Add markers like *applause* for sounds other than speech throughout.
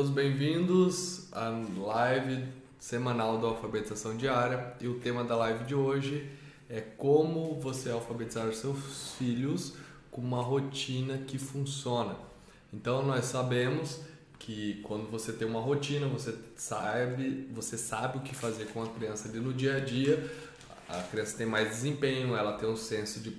Todos bem-vindos à live semanal da alfabetização diária e o tema da live de hoje é como você alfabetizar seus filhos com uma rotina que funciona. Então nós sabemos que quando você tem uma rotina, você sabe, você sabe o que fazer com a criança ali no dia a dia. A criança tem mais desempenho, ela tem um senso de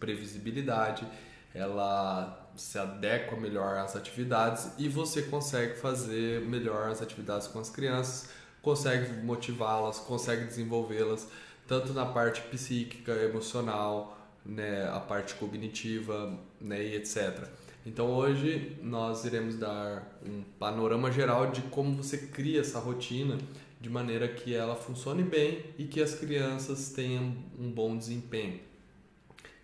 previsibilidade, ela se adequa melhor às atividades e você consegue fazer melhor as atividades com as crianças, consegue motivá-las, consegue desenvolvê-las tanto na parte psíquica, emocional, né, a parte cognitiva, né, e etc. Então hoje nós iremos dar um panorama geral de como você cria essa rotina de maneira que ela funcione bem e que as crianças tenham um bom desempenho.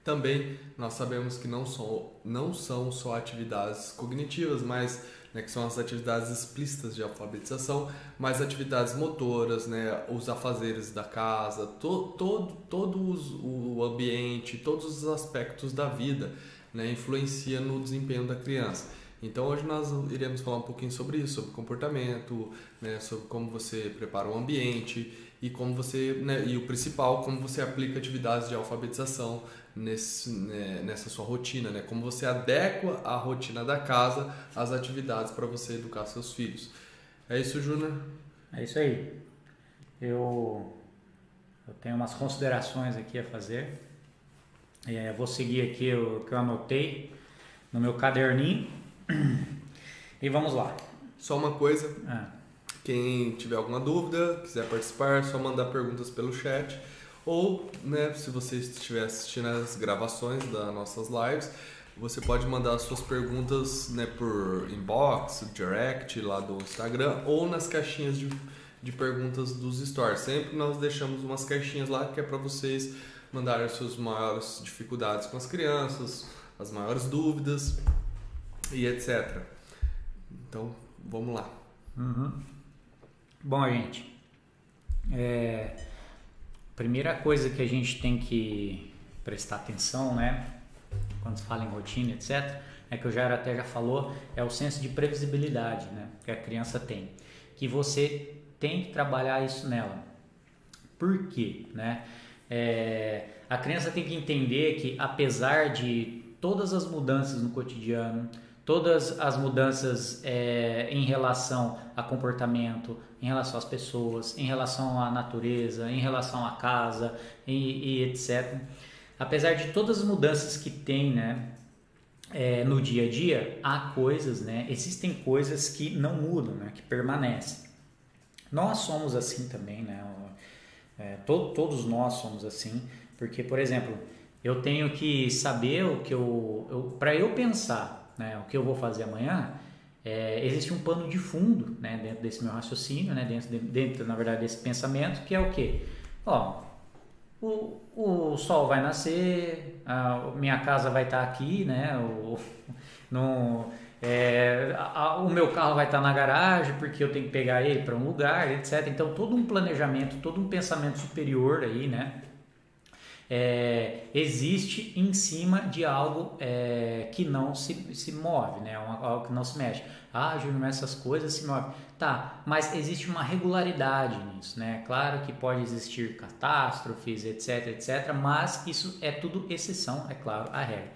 Também nós sabemos que não são, não são só atividades cognitivas, mas né, que são as atividades explícitas de alfabetização, mas atividades motoras, né, os afazeres da casa, to, todo, todo o ambiente, todos os aspectos da vida né, influencia no desempenho da criança. Então hoje nós iremos falar um pouquinho sobre isso, sobre comportamento, né, sobre como você prepara o ambiente e como você, né, e o principal, como você aplica atividades de alfabetização nesse, né, nessa sua rotina, né? Como você adequa a rotina da casa às atividades para você educar seus filhos. É isso, Júnior? É isso aí. Eu, eu tenho umas considerações aqui a fazer. É, vou seguir aqui o que eu anotei no meu caderninho. *clears throat* E vamos lá. Só uma coisa. Ah. Quem tiver alguma dúvida, quiser participar, é só mandar perguntas pelo chat ou, né, se você estiver assistindo as gravações das nossas lives, você pode mandar suas perguntas né, por inbox, direct lá do Instagram ou nas caixinhas de, de perguntas dos stories. Sempre nós deixamos umas caixinhas lá que é para vocês mandarem suas maiores dificuldades com as crianças, as maiores dúvidas e etc. Então, vamos lá. Uhum. Bom, gente, é, Primeira coisa que a gente tem que prestar atenção, né, quando se fala em rotina, etc., é que o Jair até já falou, é o senso de previsibilidade, né, que a criança tem, que você tem que trabalhar isso nela. Por quê, né? É, a criança tem que entender que apesar de todas as mudanças no cotidiano, todas as mudanças é, em relação a comportamento, em relação às pessoas, em relação à natureza, em relação à casa e, e etc. Apesar de todas as mudanças que tem, né, é, no dia a dia, há coisas, né, existem coisas que não mudam, né, que permanecem. Nós somos assim também, né, é, to, todos nós somos assim, porque, por exemplo, eu tenho que saber o que eu, eu para eu pensar né, o que eu vou fazer amanhã, é, existe um pano de fundo né, dentro desse meu raciocínio, né, dentro, de, dentro, na verdade, desse pensamento, que é o quê? Ó, o, o sol vai nascer, a minha casa vai estar aqui, né, o, *laughs* no, é, a, o meu carro vai estar na garagem porque eu tenho que pegar ele para um lugar, etc. Então, todo um planejamento, todo um pensamento superior aí, né, é, existe em cima de algo é, que não se, se move, né? algo que não se mexe. Ah, Júnior, essas coisas se movem. Tá, mas existe uma regularidade nisso, né? Claro que pode existir catástrofes, etc, etc, mas isso é tudo exceção, é claro, a regra.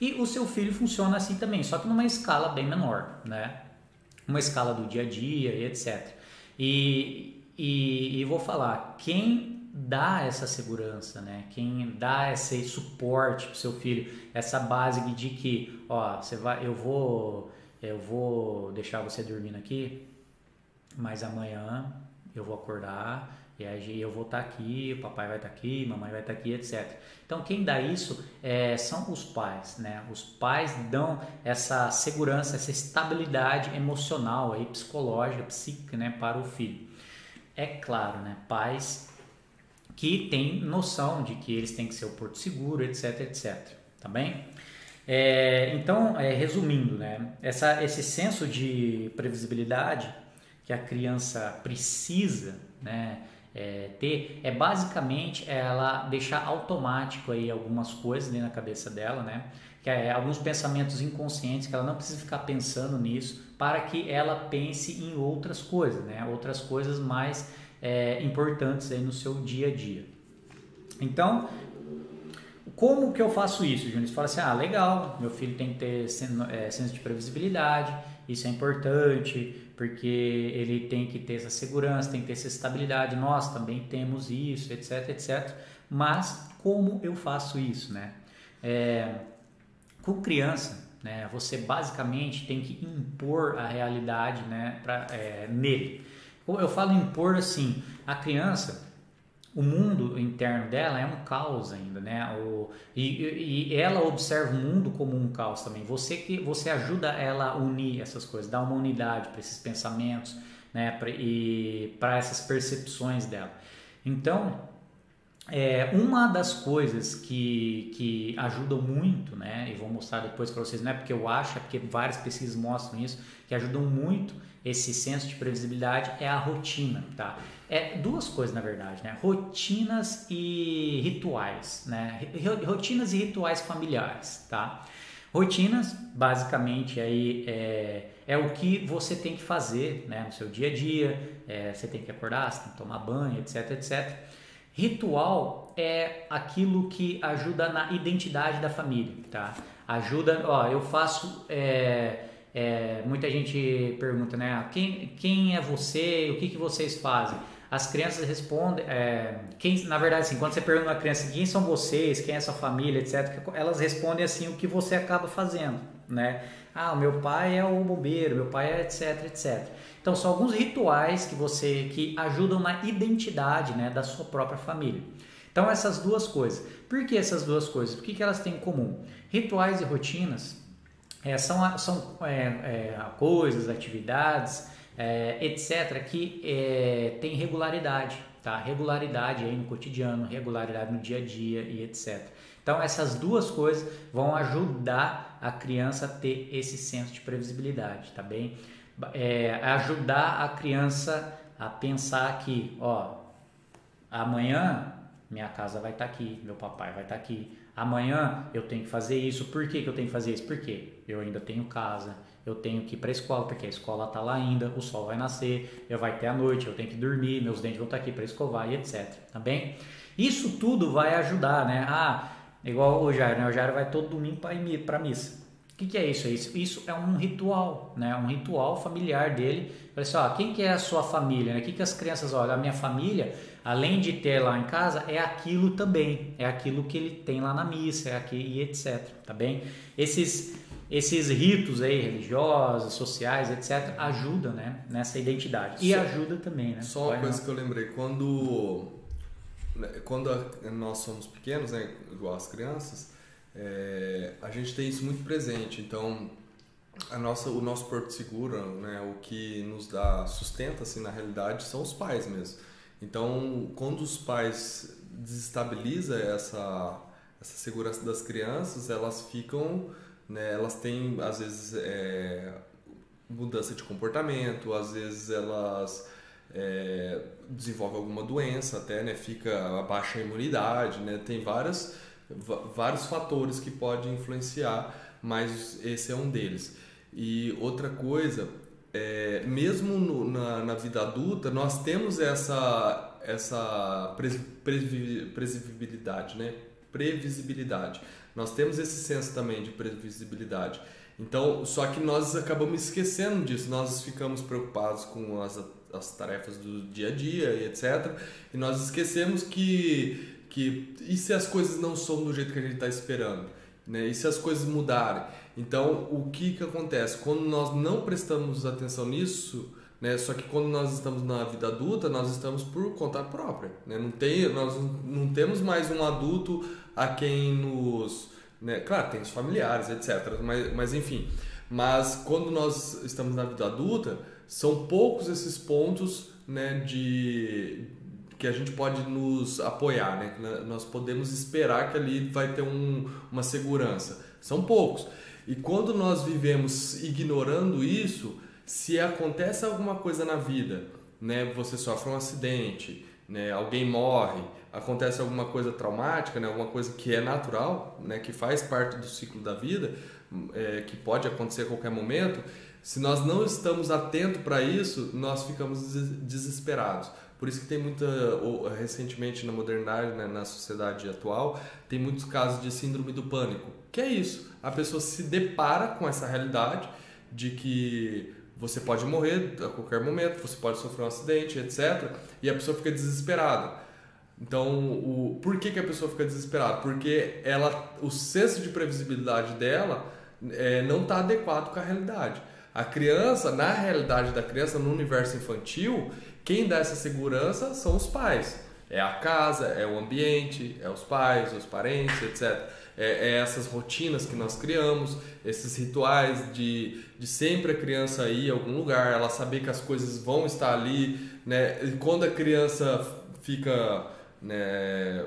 E o seu filho funciona assim também, só que numa escala bem menor, né? Uma escala do dia a dia e etc. E, e, e vou falar, quem dá essa segurança, né? Quem dá esse suporte para seu filho, essa base de que, ó, você vai, eu vou, eu vou deixar você dormindo aqui, mas amanhã eu vou acordar e aí eu vou estar tá aqui, papai vai estar tá aqui, mamãe vai estar tá aqui, etc. Então quem dá isso é, são os pais, né? Os pais dão essa segurança, essa estabilidade emocional aí, psicológica, psíquica, né, para o filho. É claro, né? Pais que tem noção de que eles têm que ser o porto seguro, etc, etc. Tá bem? É, então, é, resumindo, né, essa, esse senso de previsibilidade que a criança precisa né, é, ter é basicamente ela deixar automático aí algumas coisas na cabeça dela, né, que é alguns pensamentos inconscientes que ela não precisa ficar pensando nisso para que ela pense em outras coisas, né? outras coisas mais é, importantes aí no seu dia a dia. Então, como que eu faço isso, Júnior? Você fala assim, ah, legal, meu filho tem que ter é, senso de previsibilidade, isso é importante, porque ele tem que ter essa segurança, tem que ter essa estabilidade, nós também temos isso, etc, etc. Mas como eu faço isso, né? É, com criança, né, você basicamente tem que impor a realidade né, pra, é, nele. Eu falo impor assim, a criança o mundo interno dela é um caos ainda, né? O, e, e, ela observa o mundo como um caos também. Você que você ajuda ela a unir essas coisas, dar uma unidade para esses pensamentos, né? Pra, e para essas percepções dela. Então, é, uma das coisas que, que ajudam muito, né? E vou mostrar depois para vocês, não é porque eu acho, é porque várias pesquisas mostram isso, que ajudam muito esse senso de previsibilidade é a rotina, tá? É duas coisas na verdade, né? Rotinas e rituais, né? Rotinas e rituais familiares, tá? Rotinas, basicamente, aí é, é o que você tem que fazer né, no seu dia a dia. É, você tem que acordar, você tem que tomar banho, etc, etc. Ritual é aquilo que ajuda na identidade da família, tá? Ajuda, ó, eu faço é, é, muita gente pergunta, né? Quem, quem é você? O que, que vocês fazem? As crianças respondem, é, quem, na verdade, assim, quando você pergunta a criança quem são vocês, quem é sua família, etc., elas respondem assim o que você acaba fazendo, né? Ah, o meu pai é o bombeiro, meu pai é etc, etc. Então são alguns rituais que você que ajudam na identidade, né, da sua própria família. Então essas duas coisas. Por que essas duas coisas? O que, que elas têm em comum? Rituais e rotinas é, são, são é, é, coisas, atividades, é, etc., que é, tem regularidade, tá? Regularidade aí no cotidiano, regularidade no dia a dia e etc. Então, essas duas coisas vão ajudar a criança a ter esse senso de previsibilidade, tá bem? É, ajudar a criança a pensar que, ó, amanhã minha casa vai estar tá aqui, meu papai vai estar tá aqui, amanhã eu tenho que fazer isso. Por que, que eu tenho que fazer isso? Porque eu ainda tenho casa, eu tenho que ir para a escola, porque a escola está lá ainda, o sol vai nascer, eu vai ter a noite, eu tenho que dormir, meus dentes vão estar tá aqui para escovar e etc. Tá bem? Isso tudo vai ajudar, né? Ah, igual o Jairo, né? O Jairo vai todo domingo para a missa. O que, que, é isso? isso? Isso é um ritual, né? Um ritual familiar dele. Olha só, quem que é a sua família? Né? O que, que as crianças olham? A minha família além de ter lá em casa, é aquilo também, é aquilo que ele tem lá na missa, é aqui e etc, tá bem? Esses esses ritos aí religiosos, sociais, etc, ajudam, né, nessa identidade. E só, ajuda também, né? Só uma coisa não. que eu lembrei, quando né, quando nós somos pequenos, né, igual as crianças, é, a gente tem isso muito presente. Então, a nossa, o nosso porto seguro, né, o que nos dá sustenta, assim, na realidade, são os pais mesmo. Então, quando os pais desestabilizam essa, essa segurança das crianças, elas ficam, né, elas têm, às vezes, é, mudança de comportamento, às vezes elas é, desenvolvem alguma doença até, né, fica a baixa imunidade, né, tem várias, vários fatores que podem influenciar, mas esse é um deles. E outra coisa é, mesmo no, na, na, vida adulta, nós temos essa, essa previsibilidade, né? Previsibilidade. Nós temos esse senso também de previsibilidade. Então, só que nós acabamos esquecendo disso, nós ficamos preocupados com as, as tarefas do dia a dia e etc. E nós esquecemos que, que e se as coisas não são do jeito que a gente está esperando? Né? E se as coisas mudarem? Então, o que, que acontece? Quando nós não prestamos atenção nisso, né? Só que quando nós estamos na vida adulta, nós estamos por conta própria, né? Não tem, nós não temos mais um adulto a quem nos, né? Claro, tem os familiares, etc. Mas, mas enfim, mas quando nós estamos na vida adulta, são poucos esses pontos, né? De que a gente pode nos apoiar, né? Nós podemos esperar que ali vai ter um, uma segurança. São poucos. E quando nós vivemos ignorando isso, se acontece alguma coisa na vida, né, você sofre um acidente, né, alguém morre, acontece alguma coisa traumática, né, alguma coisa que é natural, né, que faz parte do ciclo da vida, é, que pode acontecer a qualquer momento, Se nós não estamos atentos para isso, nós ficamos desesperados. Por isso que tem muita, recentemente na modernidade, né, na sociedade atual, tem muitos casos de síndrome do pânico. Que é isso? A pessoa se depara com essa realidade de que você pode morrer a qualquer momento, você pode sofrer um acidente, etc. E a pessoa fica desesperada. Então, o, por que, que a pessoa fica desesperada? Porque ela, o senso de previsibilidade dela é, não está adequado com a realidade. A criança, na realidade da criança, no universo infantil, quem dá essa segurança são os pais. É a casa, é o ambiente, é os pais, os parentes, etc. É, é essas rotinas que nós criamos, esses rituais de, de sempre a criança ir a algum lugar, ela saber que as coisas vão estar ali, né? E quando a criança fica né,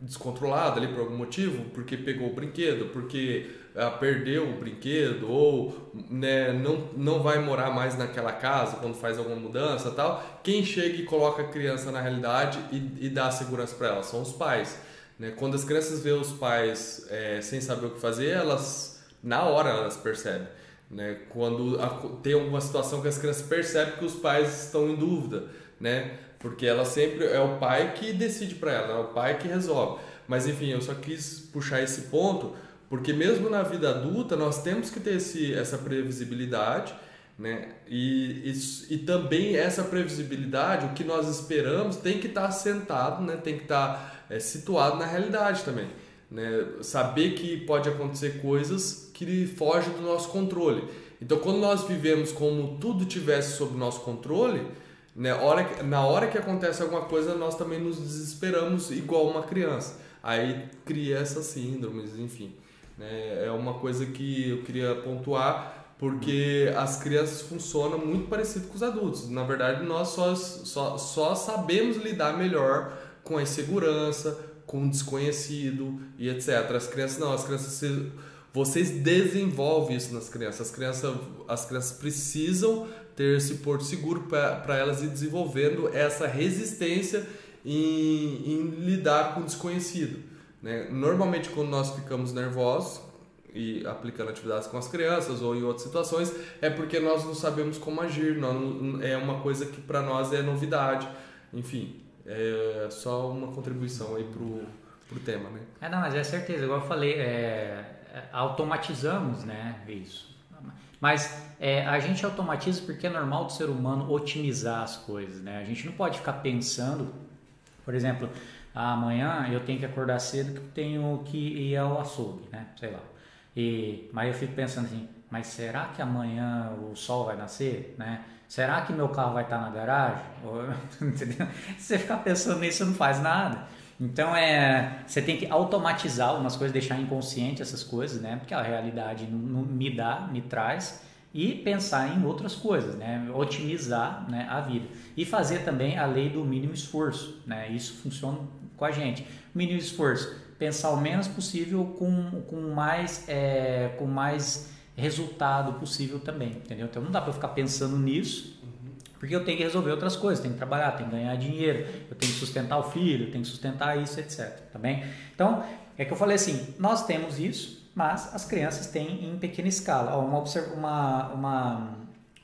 descontrolada ali por algum motivo, porque pegou o brinquedo, porque ah, perdeu o brinquedo ou né, não, não vai morar mais naquela casa quando faz alguma mudança tal, quem chega e coloca a criança na realidade e, e dá segurança para ela são os pais. Né? Quando as crianças vê os pais é, sem saber o que fazer, elas na hora elas percebem. Né? Quando a, tem alguma situação que as crianças percebem que os pais estão em dúvida, né? Porque ela sempre é o pai que decide para ela, é o pai que resolve. Mas enfim, eu só quis puxar esse ponto porque mesmo na vida adulta nós temos que ter esse, essa previsibilidade, né? E, e, e também essa previsibilidade, o que nós esperamos, tem que estar tá assentado, né? Tem que estar tá, é, situado na realidade também. Né? Saber que pode acontecer coisas que fogem do nosso controle. Então, quando nós vivemos como tudo tivesse sob nosso controle, né? hora, na hora que acontece alguma coisa, nós também nos desesperamos igual uma criança. Aí cria essas síndromes, enfim. Né? É uma coisa que eu queria pontuar, porque as crianças funcionam muito parecido com os adultos. Na verdade, nós só, só, só sabemos lidar melhor com a insegurança, com o desconhecido e etc. As crianças não, as crianças vocês desenvolvem isso nas crianças. As crianças, as crianças precisam ter esse porto seguro para elas ir desenvolvendo essa resistência em, em lidar com o desconhecido. Né? Normalmente, quando nós ficamos nervosos e aplicando atividades com as crianças ou em outras situações, é porque nós não sabemos como agir, não, é uma coisa que para nós é novidade. Enfim, é só uma contribuição aí pro, pro tema, né? É, não, mas é certeza, igual eu falei, é, é automatizamos, né, isso. Mas é, a gente automatiza porque é normal do ser humano otimizar as coisas, né? A gente não pode ficar pensando, por exemplo, amanhã eu tenho que acordar cedo que tenho que ir ao açougue, né? Sei lá. E, mas eu fico pensando assim, mas será que amanhã o sol vai nascer, né? Será que meu carro vai estar na garagem? *laughs* Se você ficar pensando nisso, não faz nada. Então é, você tem que automatizar algumas coisas, deixar inconsciente essas coisas, né? Porque a realidade não, não me dá, me traz e pensar em outras coisas, né? Otimizar né, a vida e fazer também a lei do mínimo esforço, né? Isso funciona com a gente. Mínimo esforço, pensar o menos possível com, com, mais, é, com mais resultado possível também, entendeu? Então não dá para ficar pensando nisso, porque eu tenho que resolver outras coisas, tenho que trabalhar, tenho que ganhar dinheiro, eu tenho que sustentar o filho, tenho que sustentar isso, etc. Tá bem? Então, é que eu falei assim, nós temos isso, mas as crianças têm em pequena escala. Ó, uma, uma, uma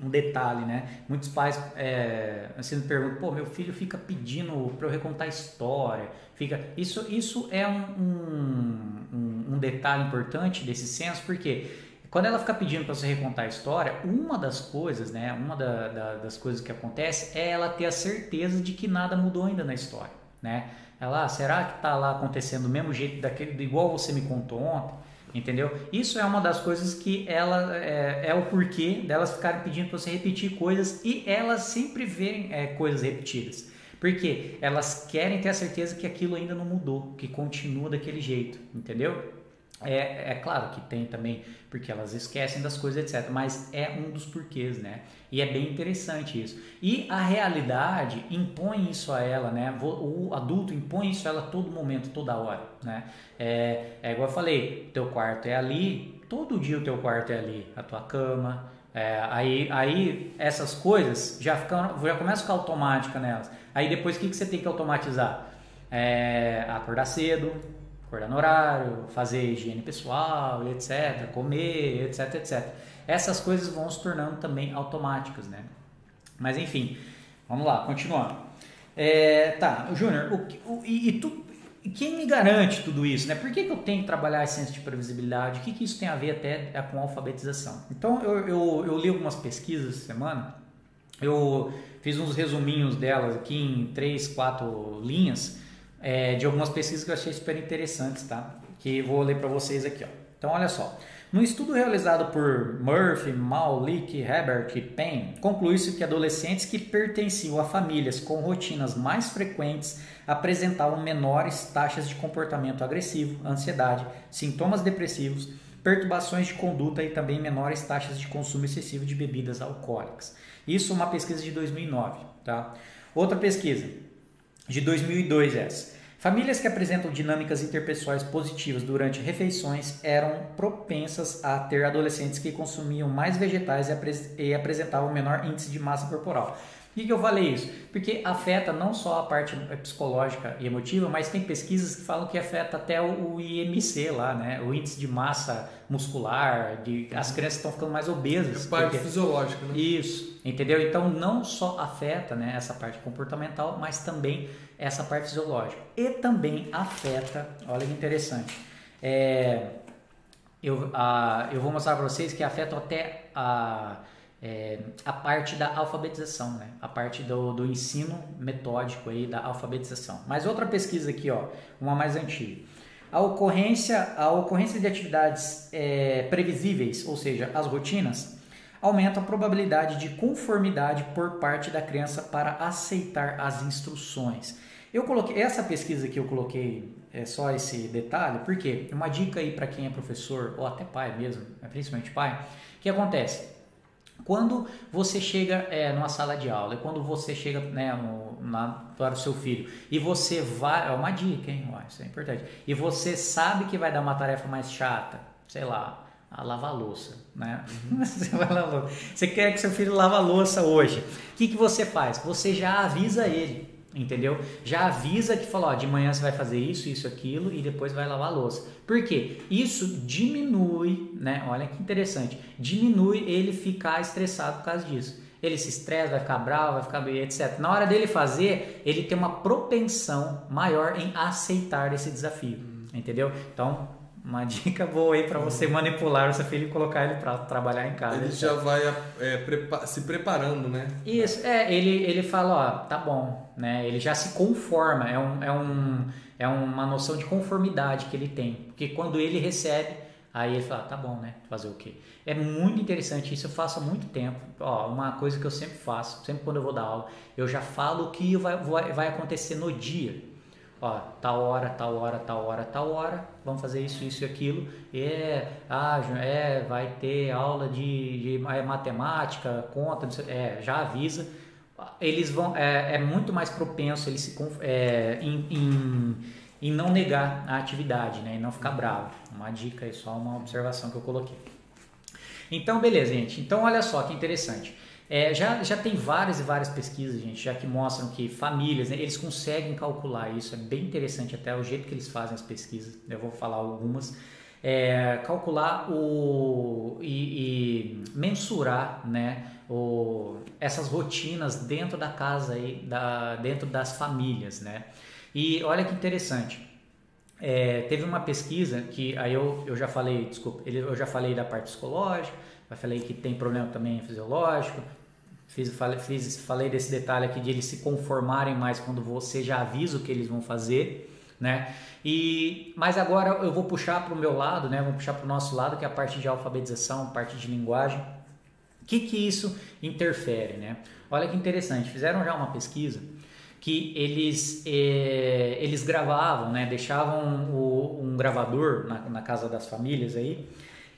um detalhe, né? Muitos pais é, assim me perguntam, pô, meu filho fica pedindo para eu recontar história, fica. Isso, isso é um, um, um detalhe importante desse senso, porque quando ela fica pedindo para você recontar a história, uma das coisas, né? Uma da, da, das coisas que acontece é ela ter a certeza de que nada mudou ainda na história, né? Ela, ah, será que está lá acontecendo do mesmo jeito, daquele, igual você me contou ontem? Entendeu? Isso é uma das coisas que ela é, é o porquê delas ficarem pedindo para você repetir coisas e elas sempre verem é, coisas repetidas. Porque elas querem ter a certeza que aquilo ainda não mudou, que continua daquele jeito, entendeu? É, é claro que tem também, porque elas esquecem das coisas, etc. Mas é um dos porquês, né? E é bem interessante isso. E a realidade impõe isso a ela, né? O adulto impõe isso a ela todo momento, toda hora, né? É, é igual eu falei, teu quarto é ali, todo dia o teu quarto é ali, a tua cama. É, aí, aí essas coisas já, ficam, já começam a ficar automática nelas. Aí depois o que, que você tem que automatizar? É, acordar cedo, acordar no horário, fazer higiene pessoal, etc., comer, etc, etc. essas coisas vão se tornando também automáticas, né? Mas enfim, vamos lá, continuando. É, tá, Júnior, e, e tu, quem me garante tudo isso, né? Por que, que eu tenho que trabalhar esse senso de previsibilidade? O que, que isso tem a ver até é, com alfabetização? Então, eu, eu, eu li algumas pesquisas essa semana, eu fiz uns resuminhos delas aqui em três, quatro linhas, é, de algumas pesquisas que eu achei super interessantes, tá? Que vou ler para vocês aqui, ó. Então, olha só. No estudo realizado por Murphy, Maulik, Hebert e Payne, conclui-se que adolescentes que pertenciam a famílias com rotinas mais frequentes apresentavam menores taxas de comportamento agressivo, ansiedade, sintomas depressivos, perturbações de conduta e também menores taxas de consumo excessivo de bebidas alcoólicas. Isso é uma pesquisa de 2009, tá? Outra pesquisa de 2002 essa. Famílias que apresentam dinâmicas interpessoais positivas durante refeições eram propensas a ter adolescentes que consumiam mais vegetais e, apresentavam menor índice de massa corporal. Por que, eu falei isso? Porque afeta não só a parte psicológica e emotiva, mas tem pesquisas que falam que afeta até o, IMC lá, né? O índice de massa muscular, de, as crianças estão ficando mais obesas. É parte porque... fisiológica, né? Isso, entendeu? Então não só afeta né, essa parte comportamental, mas também essa parte fisiológica. E também afeta, olha que interessante, é, eu, a, eu vou mostrar para vocês que afeta até a é, a parte da alfabetização, né? a parte do, do ensino metódico aí da alfabetização. Mas outra pesquisa aqui, ó, uma mais antiga. A ocorrência, a ocorrência de atividades é, previsíveis, ou seja, as rotinas, aumenta a probabilidade de conformidade por parte da criança para aceitar as instruções. Eu coloquei essa pesquisa que eu coloquei é só esse detalhe, porque uma dica aí para quem é professor ou até pai mesmo, principalmente pai, que acontece? Quando você chega é, numa sala de aula, quando você chega né, no, na, para o seu filho e você vai, é uma dica, hein? Ué, isso é importante. E você sabe que vai dar uma tarefa mais chata, sei lá, a lavar louça, né? Uhum. *laughs* Você, vai lavar, você quer que seu filho lave a louça hoje. O que, que você faz? Você já avisa ele entendeu? Já avisa que falou, ó, de manhã você vai fazer isso, isso, aquilo e depois vai lavar a louça. Por quê? Isso diminui, né? Olha que interessante, diminui ele ficar estressado por causa disso. Ele se estressa, vai ficar bravo, vai ficar etc. Na hora dele fazer, ele tem uma propensão maior em aceitar esse desafio, entendeu? Então, uma dica boa aí para você manipular o seu filho e colocar ele para trabalhar em casa. Ele já vai é, prepa se preparando, né? Isso, é, ele, ele fala, ó, tá bom, né? Ele já se conforma, é, um, é, um, é uma noção de conformidade que ele tem. Porque quando ele recebe, aí ele fala, tá bom, né? Fazer o quê? É muito interessante isso, eu faço há muito tempo. Ó, uma coisa que eu sempre faço, sempre quando eu vou dar aula, eu já falo o que vai, vai, vai acontecer no dia ó, tal hora, tal hora, tal hora, tal hora, vamos fazer isso, isso e aquilo. É, ah, é, vai ter aula de, de é, matemática, conta, é, já avisa. Eles vão, é, é muito mais propenso eles se, é, em, em, em, não negar a atividade, né, e não ficar bravo. Uma dica aí, só uma observação que eu coloquei. Então, beleza, gente. Então, olha só que interessante. É, já, já tem várias e várias pesquisas, gente, já que mostram que famílias, né, eles conseguem calcular isso, é bem interessante até o jeito que eles fazem as pesquisas, eu vou falar algumas, é, calcular o, e, e, mensurar né, o, essas rotinas dentro da casa, aí, da, dentro das famílias. Né? E olha que interessante, é, teve uma pesquisa que aí eu, eu já falei, desculpa, eu já falei da parte psicológica, já falei que tem problema também fisiológico, Fiz, falei, fiz, falei desse detalhe aqui de eles se conformarem mais quando você já avisa o que eles vão fazer, né? E, mas agora eu vou puxar para o meu lado, né? Vou puxar para o nosso lado, que é a parte de alfabetização, parte de linguagem. O que, que isso interfere, né? Olha que interessante, fizeram já uma pesquisa que eles, eh, eles gravavam, né? Deixavam o, um gravador na, na, casa das famílias aí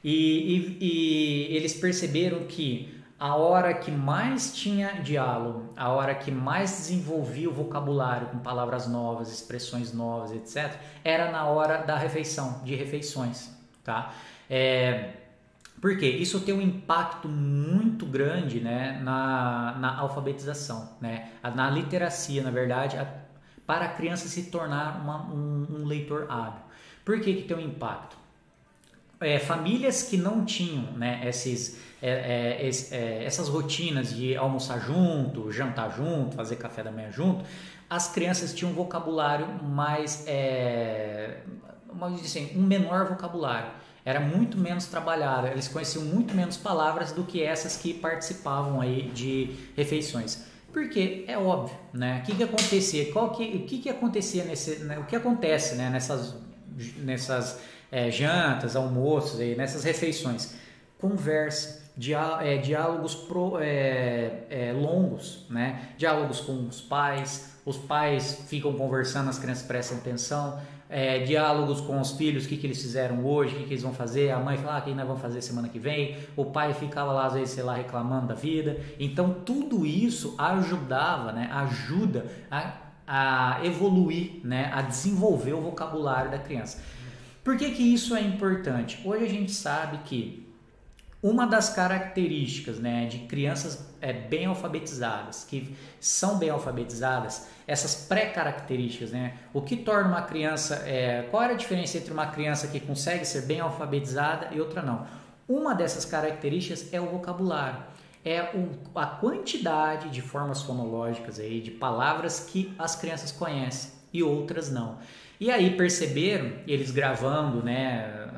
e, e, e eles perceberam que a hora que mais tinha diálogo, a hora que mais desenvolvia o vocabulário com palavras novas, expressões novas, etc., era na hora da refeição, de refeições, tá? É, por quê? Isso tem um impacto muito grande né, na, na alfabetização, né? na literacia, na verdade, a, para a criança se tornar uma, um, um leitor hábil. Por que, que tem um impacto? É, famílias que não tinham né, esses, é, é, é, essas rotinas de almoçar junto, jantar junto, fazer café da manhã junto, as crianças tinham um vocabulário mais, é, assim, um menor vocabulário. Era muito menos trabalhado, eles conheciam muito menos palavras do que essas que participavam aí de refeições. Porque é óbvio, né? O que, que acontecia? Qual que, o que, que acontecia nesse, né? o que acontece, né? Nessas, nessas é, jantas, almoços, aí, nessas refeições, conversa, diá, é, diálogos pro, é, é, longos, né? Diálogos com os pais, os pais ficam conversando, as crianças prestam atenção, é, diálogos com os filhos, o que, que eles fizeram hoje, o que, que eles vão fazer, a mãe fala, ah, que nós vamos fazer semana que vem, o pai ficava lá, às vezes, sei lá, reclamando da vida. Então, tudo isso ajudava, né, ajuda a, a evoluir, né, a desenvolver o vocabulário da criança. Por que, que isso é importante? Hoje a gente sabe que uma das características né, de crianças é, bem alfabetizadas, que são bem alfabetizadas, essas pré-características, né? O que torna uma criança. É, qual é a diferença entre uma criança que consegue ser bem alfabetizada e outra não? Uma dessas características é o vocabulário. É o, a quantidade de formas fonológicas aí, de palavras que as crianças conhecem e outras não. E aí perceberam, eles gravando né,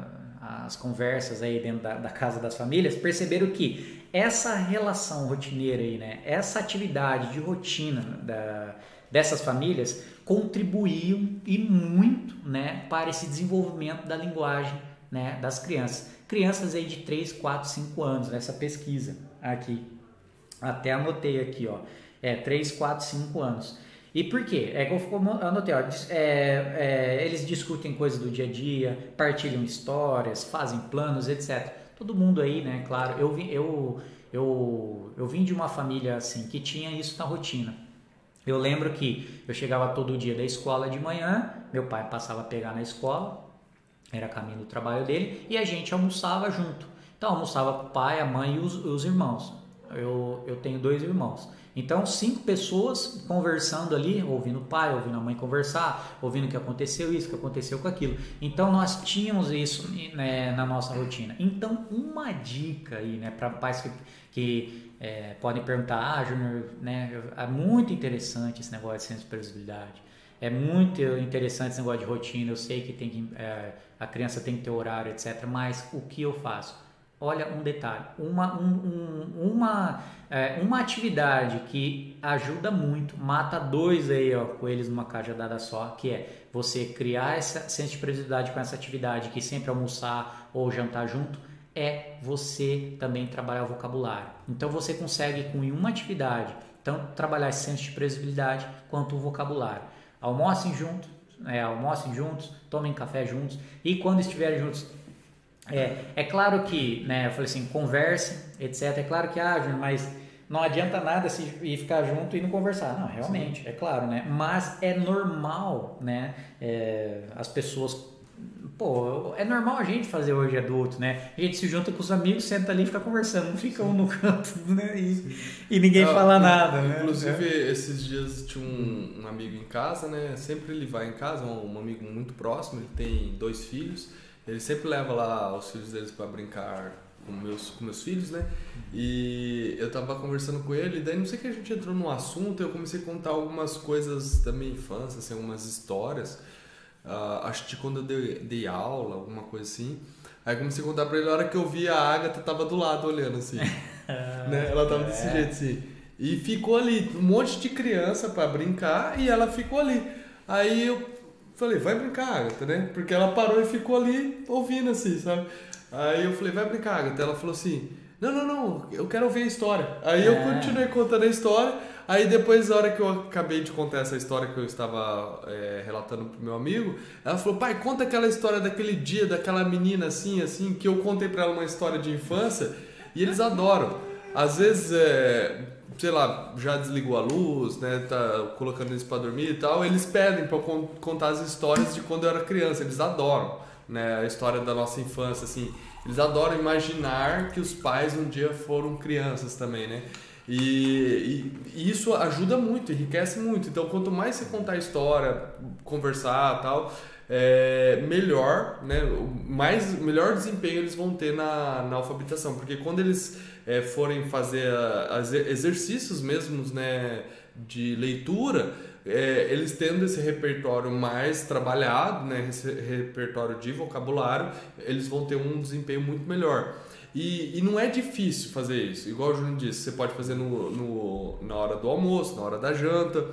as conversas aí dentro da, da casa das famílias, perceberam que essa relação rotineira aí, né, essa atividade de rotina da, dessas famílias contribuíam e muito né, para esse desenvolvimento da linguagem né, das crianças. Crianças aí de 3, 4, 5 anos, nessa pesquisa aqui. Até anotei aqui, ó. É 3, 4, 5 anos. E por quê? É que eu anotei, ó, é, é, eles discutem coisas do dia a dia, partilham histórias, fazem planos, etc. Todo mundo aí, né? Claro, eu vim, eu, eu, eu vim de uma família assim que tinha isso na rotina. Eu lembro que eu chegava todo dia da escola de manhã, meu pai passava a pegar na escola, era caminho do trabalho dele, e a gente almoçava junto. Então almoçava com o pai, a mãe e os, os irmãos. Eu, eu tenho dois irmãos. Então, cinco pessoas conversando ali, ouvindo o pai, ouvindo a mãe conversar, ouvindo o que aconteceu isso, o que aconteceu com aquilo. Então, nós tínhamos isso né, na nossa rotina. Então, uma dica aí, né, para pais que, que é, podem perguntar, ah, Júnior, né, é muito interessante esse negócio de senso de previsibilidade. É muito interessante esse negócio de rotina. Eu sei que tem que, é, a criança tem que ter horário, etc. Mas o que eu faço? Olha um detalhe, uma, um, um, uma, é, uma atividade que ajuda muito, mata dois aí, ó, coelhos numa cajadada só, que é você criar essa sensibilidade com essa atividade, que sempre almoçar ou jantar junto, é você também trabalhar o vocabulário. Então você consegue com uma atividade, tanto trabalhar esse senso de previsibilidade quanto o vocabulário. Almocem juntos, é, almocem juntos, tomem café juntos e quando estiverem juntos é, é claro que, né, eu falei assim, converse, etc. É claro que, ah, Júnior, mas não adianta nada se ir ficar junto e não conversar. Não, realmente, Sim. é claro, né? Mas é normal, né? É, as pessoas. Pô, é normal a gente fazer hoje adulto, né? A gente se junta com os amigos, senta ali e fica conversando, não fica um no canto, *laughs* né? E, e ninguém não, fala nada, né? Inclusive, é. esses dias tinha um, um, amigo em casa, né? Sempre ele vai em casa, um, um amigo muito próximo, ele tem dois filhos. Ele sempre leva lá os filhos deles para brincar com meus, com meus filhos, né? E eu tava conversando com ele, daí não sei que a gente entrou num assunto, eu comecei a contar algumas coisas da minha infância, assim, algumas histórias. Uh, acho que quando eu dei, dei, aula, alguma coisa assim. Aí comecei a contar pra ele, a hora que eu vi a Agatha tava do lado olhando assim. *laughs* né? Ela tava desse é. jeito assim. E ficou ali, um monte de criança para brincar e ela ficou ali. Aí eu Falei, vai brincar, Agatha, né? Porque ela parou e ficou ali ouvindo assim, sabe? Aí eu falei, vai brincar, Agatha. Ela falou assim, não, não, não, eu quero ouvir a história. Aí é. eu continuei contando a história. Aí depois, na hora que eu acabei de contar essa história que eu estava é, relatando pro meu amigo, ela falou, pai, conta aquela história daquele dia, daquela menina assim, assim, que eu contei para ela uma história de infância. E eles adoram. Às vezes, é, sei lá, já desligou a luz, né, tá colocando eles para dormir e tal, eles pedem para contar as histórias de quando eu era criança, eles adoram, né, a história da nossa infância, assim, eles adoram imaginar que os pais um dia foram crianças também, né, e, e, e isso ajuda muito, enriquece muito, então quanto mais você contar a história, conversar tal, é, melhor, né, mais melhor desempenho eles vão ter na, na alfabetização, porque quando eles é, forem fazer a, exercícios mesmos, né, de leitura, é, eles tendo esse repertório mais trabalhado, né, esse repertório de vocabulário, eles vão ter um desempenho muito melhor. E, e não é difícil fazer isso, igual o Júnior disse, você pode fazer no, no, na hora do almoço, na hora da janta.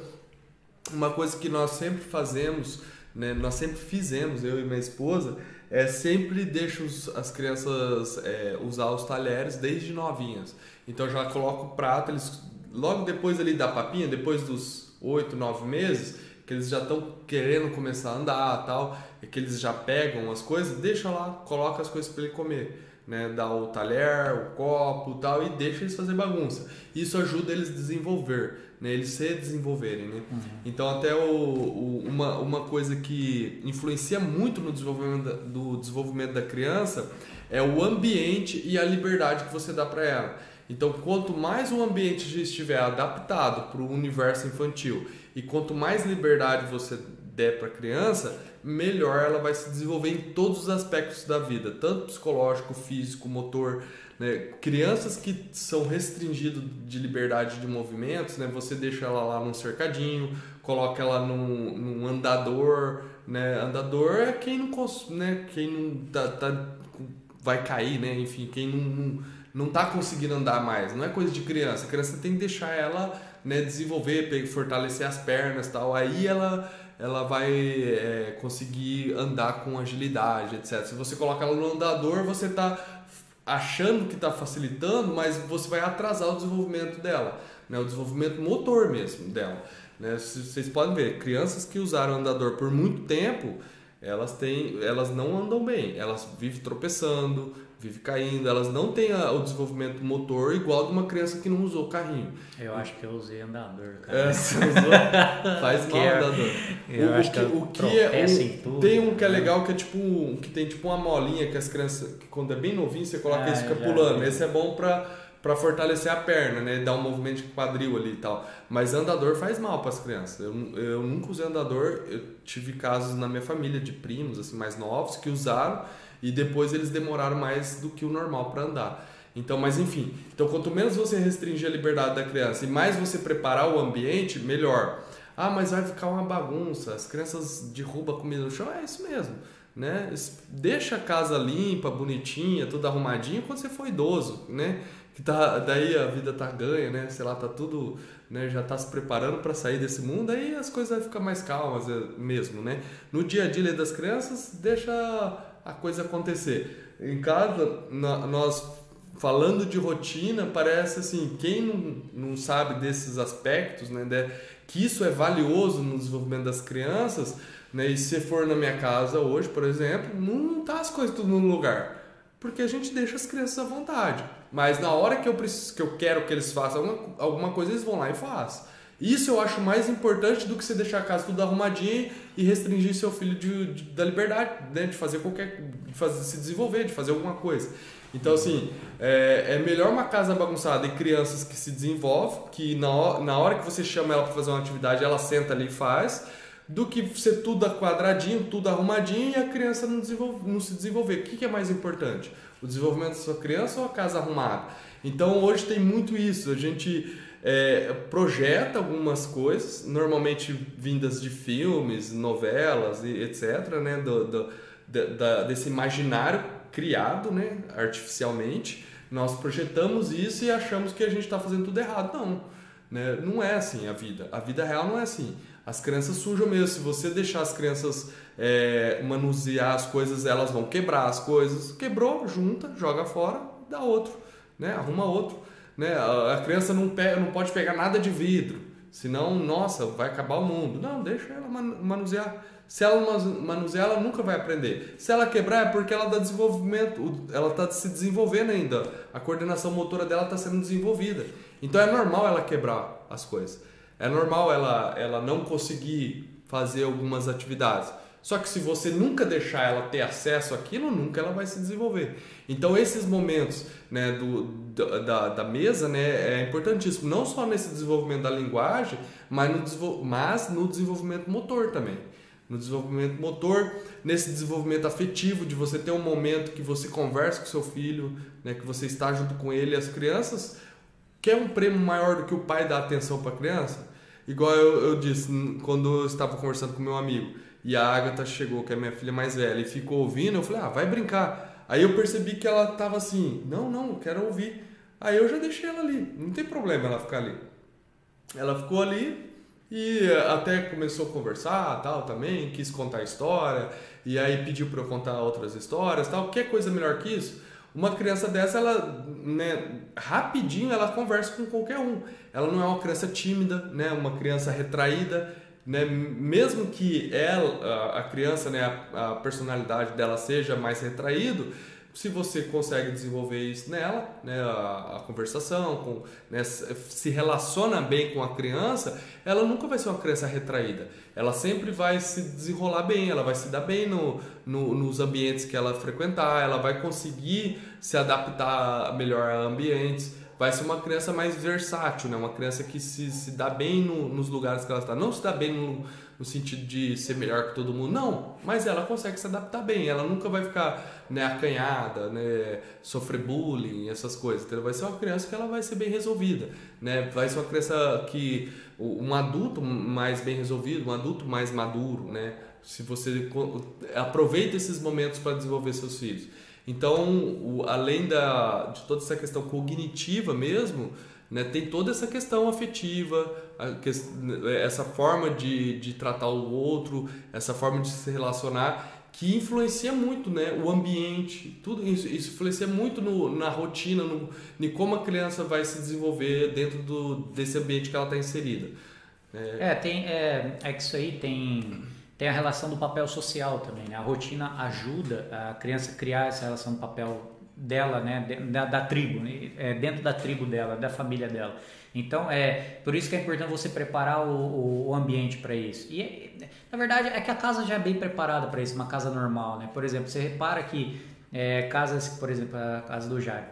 Uma coisa que nós sempre fazemos né, nós sempre fizemos, eu e minha esposa, é sempre deixo as crianças é, usar os talheres desde novinhas. Então já coloco o prato, eles logo depois ali da papinha, depois dos 8, 9 meses, que eles já estão querendo começar a andar tal, e que eles já pegam as coisas, deixa lá, coloca as coisas para ele comer. Né, dá o talher, o copo tal, e deixa eles fazer bagunça. Isso ajuda eles a desenvolver né, eles se desenvolverem. Né? Uhum. Então, até o, o, uma, uma coisa que influencia muito no desenvolvimento da, do desenvolvimento da criança é o ambiente e a liberdade que você dá para ela. Então, quanto mais o ambiente estiver adaptado para o universo infantil e quanto mais liberdade você der para a criança, melhor ela vai se desenvolver em todos os aspectos da vida, tanto psicológico, físico, motor. Né? Crianças que são restringidas de liberdade de movimentos, né? você deixa ela lá num cercadinho, coloca ela num, num andador. Né? Andador é quem não, né? quem não tá, tá, vai cair, né? enfim, quem não, não, não tá conseguindo andar mais. Não é coisa de criança. A criança tem que deixar ela né, desenvolver, fortalecer as pernas tal. Aí ela ela vai é, conseguir andar com agilidade, etc. Se você coloca ela no andador, você está achando que está facilitando, mas você vai atrasar o desenvolvimento dela, né? o desenvolvimento motor mesmo dela. Né? Vocês podem ver, crianças que usaram andador por muito tempo, elas têm, elas não andam bem, elas vivem tropeçando, vivem caindo, elas não têm a, o desenvolvimento motor igual de uma criança que não usou carrinho. Eu acho que eu usei andador, cara. É, *laughs* você usou, faz mal é- andador. Eu o, acho que, o que é um, tudo, tem um que é né? legal que é tipo que tem tipo uma molinha que as crianças que quando é bem novinho você coloca ah, e fica pulando. Esse é bom para para fortalecer a perna, né? Dar um movimento de quadril ali e tal. Mas andador faz mal para as crianças. Eu, eu nunca usei andador. Eu tive casos na minha família de primos assim mais novos que usaram e depois eles demoraram mais do que o normal para andar. Então, mas enfim, então quanto menos você restringir a liberdade da criança e mais você preparar o ambiente, melhor. Ah, mas vai ficar uma bagunça, as crianças derrubam a comida no chão, é isso mesmo. Né? Deixa a casa limpa, bonitinha, tudo arrumadinho quando você for idoso, né? que tá, daí a vida tá ganha, né? Sei lá, tá tudo, né? Já tá se preparando para sair desse mundo, aí as coisas vão ficar mais calmas é, mesmo, né? No dia a dia das crianças, deixa a coisa acontecer. Em casa, nós falando de rotina, parece assim, quem não, sabe desses aspectos, né? De, que isso é valioso no desenvolvimento das crianças, né? E se for na minha casa hoje, por exemplo, não, não tá as coisas tudo no lugar porque a gente deixa as crianças à vontade. Mas na hora que eu preciso, que eu quero que eles façam alguma, alguma coisa, eles vão lá e fazem. Isso eu acho mais importante do que você deixar a casa tudo arrumadinha e restringir seu filho de, de da liberdade, né? de fazer qualquer, de fazer, se desenvolver, de fazer alguma coisa. Então assim, é, é melhor uma casa bagunçada e crianças que se desenvolvem, que na, na hora que você chama ela para fazer uma atividade, ela senta ali e faz do que ser tudo quadradinho, tudo arrumadinho e a criança não, desenvolve, não se desenvolver. O que, que é mais importante? O desenvolvimento da sua criança ou a casa arrumada? Então hoje tem muito isso. A gente é, projeta algumas coisas, normalmente vindas de filmes, novelas e etc., né? Do, do, da, desse imaginário criado né? artificialmente. Nós projetamos isso e achamos que a gente está fazendo tudo errado. Não, né? não é assim a vida. A vida real não é assim. As crianças sujam mesmo. Se você deixar as crianças é, manusear as coisas, elas vão quebrar as coisas. Quebrou, junta, joga fora, dá outro, né? Arruma outro. Né? A, criança não, pega, não pode pegar nada de vidro, senão, nossa, vai acabar o mundo. Não, deixa ela manusear. Se ela manusear, ela nunca vai aprender. Se ela quebrar, é porque ela dá desenvolvimento, ela está se desenvolvendo ainda. A coordenação motora dela está sendo desenvolvida. Então é normal ela quebrar as coisas. É normal ela, ela não conseguir fazer algumas atividades. Só que se você nunca deixar ela ter acesso àquilo, nunca ela vai se desenvolver. Então esses momentos né, do, da, da mesa né, é importantíssimo, não só nesse desenvolvimento da linguagem, mas no, mas no desenvolvimento motor também. no desenvolvimento motor, nesse desenvolvimento afetivo, de você ter um momento que você conversa com seu filho, né, que você está junto com ele. As crianças quer um prêmio maior do que o pai dar atenção para a criança? Igual eu, eu, disse quando eu estava conversando com meu amigo e a Agatha chegou, que é minha filha mais velha, e ficou ouvindo, eu falei, ah, vai brincar. Aí eu percebi que ela estava assim, não, não, quero ouvir. Aí eu já deixei ela ali, não tem problema ela ficar ali. Ela ficou ali e até começou a conversar, tal, também, quis contar a história, e aí pediu para eu contar outras histórias, tal. Que coisa melhor que isso? Uma criança dessa, ela, né, rapidinho ela conversa com qualquer um. Ela não é uma criança tímida, né, uma criança retraída, né, mesmo que ela, a criança, né, a, a personalidade dela seja mais retraído, se você consegue desenvolver isso nela, né, a, a conversação, com, né, se relaciona bem com a criança, ela nunca vai ser uma criança retraída. Ela sempre vai se desenrolar bem, ela vai se dar bem no, no, nos ambientes que ela frequentar, ela vai conseguir se adaptar melhor a ambientes vai ser uma criança mais versátil, né? Uma criança que se, se dá bem no, nos lugares que ela está. Não se dá bem no, no sentido de ser melhor que todo mundo, não. Mas ela consegue se adaptar bem. Ela nunca vai ficar né, acanhada, né, sofrer bullying, essas coisas. Então, vai ser uma criança que ela vai ser bem resolvida, né? Vai ser uma criança que um adulto mais bem resolvido, um adulto mais maduro, né? Se você aproveita esses momentos para desenvolver seus filhos. Então, o, além da, de toda essa questão cognitiva mesmo, né, tem toda essa questão afetiva, que, essa forma de, de tratar o outro, essa forma de se relacionar, que influencia muito né, o ambiente, tudo isso, isso influencia muito no, na rotina, no, em como a criança vai se desenvolver dentro do, desse ambiente que ela está inserida. É, é, tem, é, é que isso aí tem tem a relação do papel social também, né? A rotina ajuda a criança a criar essa relação do papel dela, né? Da, da tribo, né? é, dentro da tribo dela, da família dela. Então, é por isso que é importante você preparar o, o ambiente para isso. E, na verdade, é que a casa já é bem preparada para isso, uma casa normal, né? Por exemplo, você repara que é, casas, por exemplo, a casa do Jair,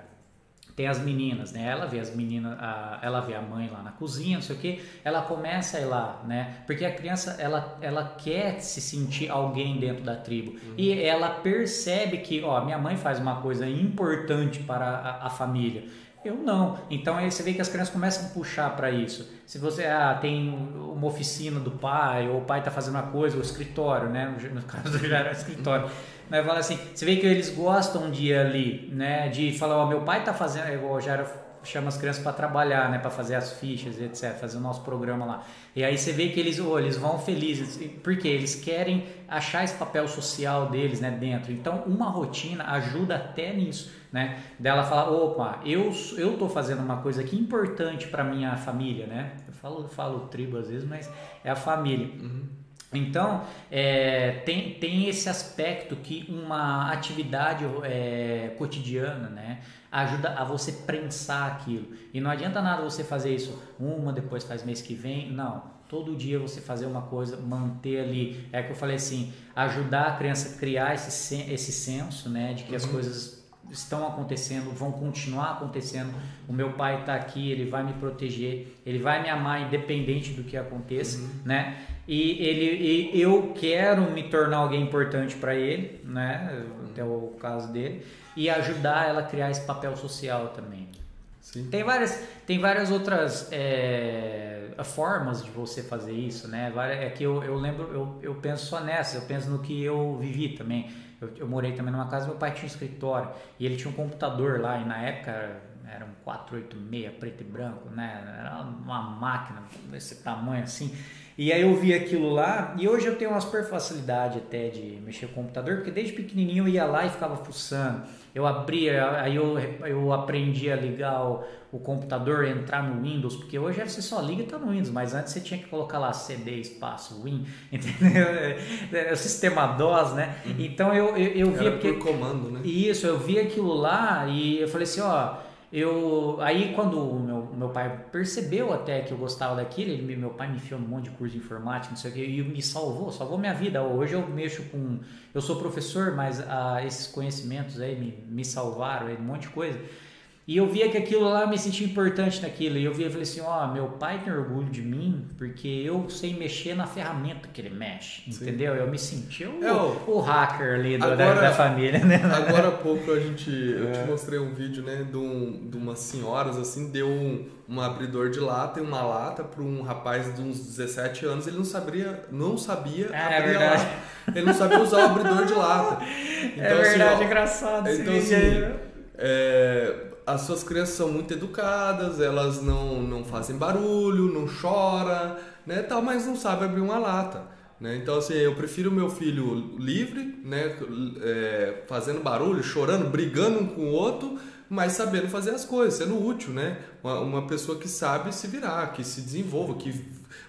tem as meninas, né? Ela vê as meninas, a, ela vê a mãe lá na cozinha, não sei o que, ela começa a ir lá, né? Porque a criança, ela, ela quer se sentir alguém dentro da tribo uhum. e ela percebe que, ó, minha mãe faz uma coisa importante para a, a família. Eu não. Então aí você vê que as crianças começam a puxar para isso. Se você ah, tem uma oficina do pai, ou o pai está fazendo uma coisa, o escritório, né? No caso do já era escritório *laughs* mas fala assim, você vê que eles gostam de ir ali, né? De falar, ó, meu pai tá fazendo, é igual já era chama as crianças para trabalhar, né, para fazer as fichas, etc, fazer o nosso programa lá. E aí você vê que eles, oh, eles vão felizes, porque eles querem achar esse papel social deles, né, dentro. Então, uma rotina ajuda até nisso, né? Dela falar, opa, eu eu tô fazendo uma coisa aqui importante para minha família, né? Eu falo falo tribo às vezes, mas é a família. Uhum. Então, é, tem, tem esse aspecto que uma atividade é, cotidiana né, ajuda a você prensar aquilo. E não adianta nada você fazer isso uma, depois faz mês que vem. Não. Todo dia você fazer uma coisa, manter ali. É que eu falei assim: ajudar a criança a criar esse, esse senso né, de que uhum. as coisas estão acontecendo, vão continuar acontecendo. O meu pai está aqui, ele vai me proteger, ele vai me amar independente do que aconteça, uhum. né? E ele, e eu quero me tornar alguém importante para ele, né? Até o caso dele e ajudar ela a criar esse papel social também. Sim. Tem várias, tem várias outras é, formas de você fazer isso, né? É que eu, eu lembro, eu, eu penso só nessa, eu penso no que eu vivi também eu, eu, morei também numa casa, meu pai tinha um escritório e ele tinha um computador lá e na época era um 486 preto e branco, né? Era uma máquina desse tamanho assim. E aí eu vi aquilo lá e hoje eu tenho uma super facilidade até de mexer com o computador, porque desde pequenininho eu ia lá e ficava fuçando. Eu abria, aí eu, eu aprendi a ligar o, o computador, entrar no Windows, porque hoje você só liga e tá no Windows, mas antes você tinha que colocar lá CD, espaço, Win, *laughs* entendeu? É o sistema DOS, né? Uhum. Então eu, eu, eu via... Porque, por comando, né? Isso, eu vi aquilo lá e eu falei assim, ó eu aí quando meu, meu pai percebeu até que eu gostava daquilo, ele, meu pai me enfiou num monte de curso de informática, não sei o que, e me salvou, salvou minha vida. Hoje eu mexo com, eu sou professor, mas ah, esses conhecimentos aí me, me salvaram, aí, um monte de coisa. E eu via que aquilo lá me sentia importante naquilo. E eu via e falei assim: ó, oh, meu pai tem orgulho de mim porque eu sei mexer na ferramenta que ele mexe. Sim. Entendeu? Eu me senti o, é, o, o hacker ali do, agora, da, da, família, né? Agora há pouco a gente. Eu te é. mostrei um vídeo, né, de, um, de umas senhoras assim, deu um, um abridor de lata e uma lata para um rapaz de uns 17 anos. Ele não sabia, não sabia é, abrir a lata. Ele não sabia usar o abridor de lata. *laughs* É então, é verdade, assim, ó, engraçado. Então, assim, é, as suas crianças são muito educadas, elas não, não fazem barulho, não choram, né, tal, mas não sabem abrir uma lata. Né? Então, assim, eu prefiro meu filho livre, né, é, fazendo barulho, chorando, brigando um com o outro, mas sabendo fazer as coisas, sendo útil, né? Uma, uma pessoa que sabe se virar, que se desenvolva, que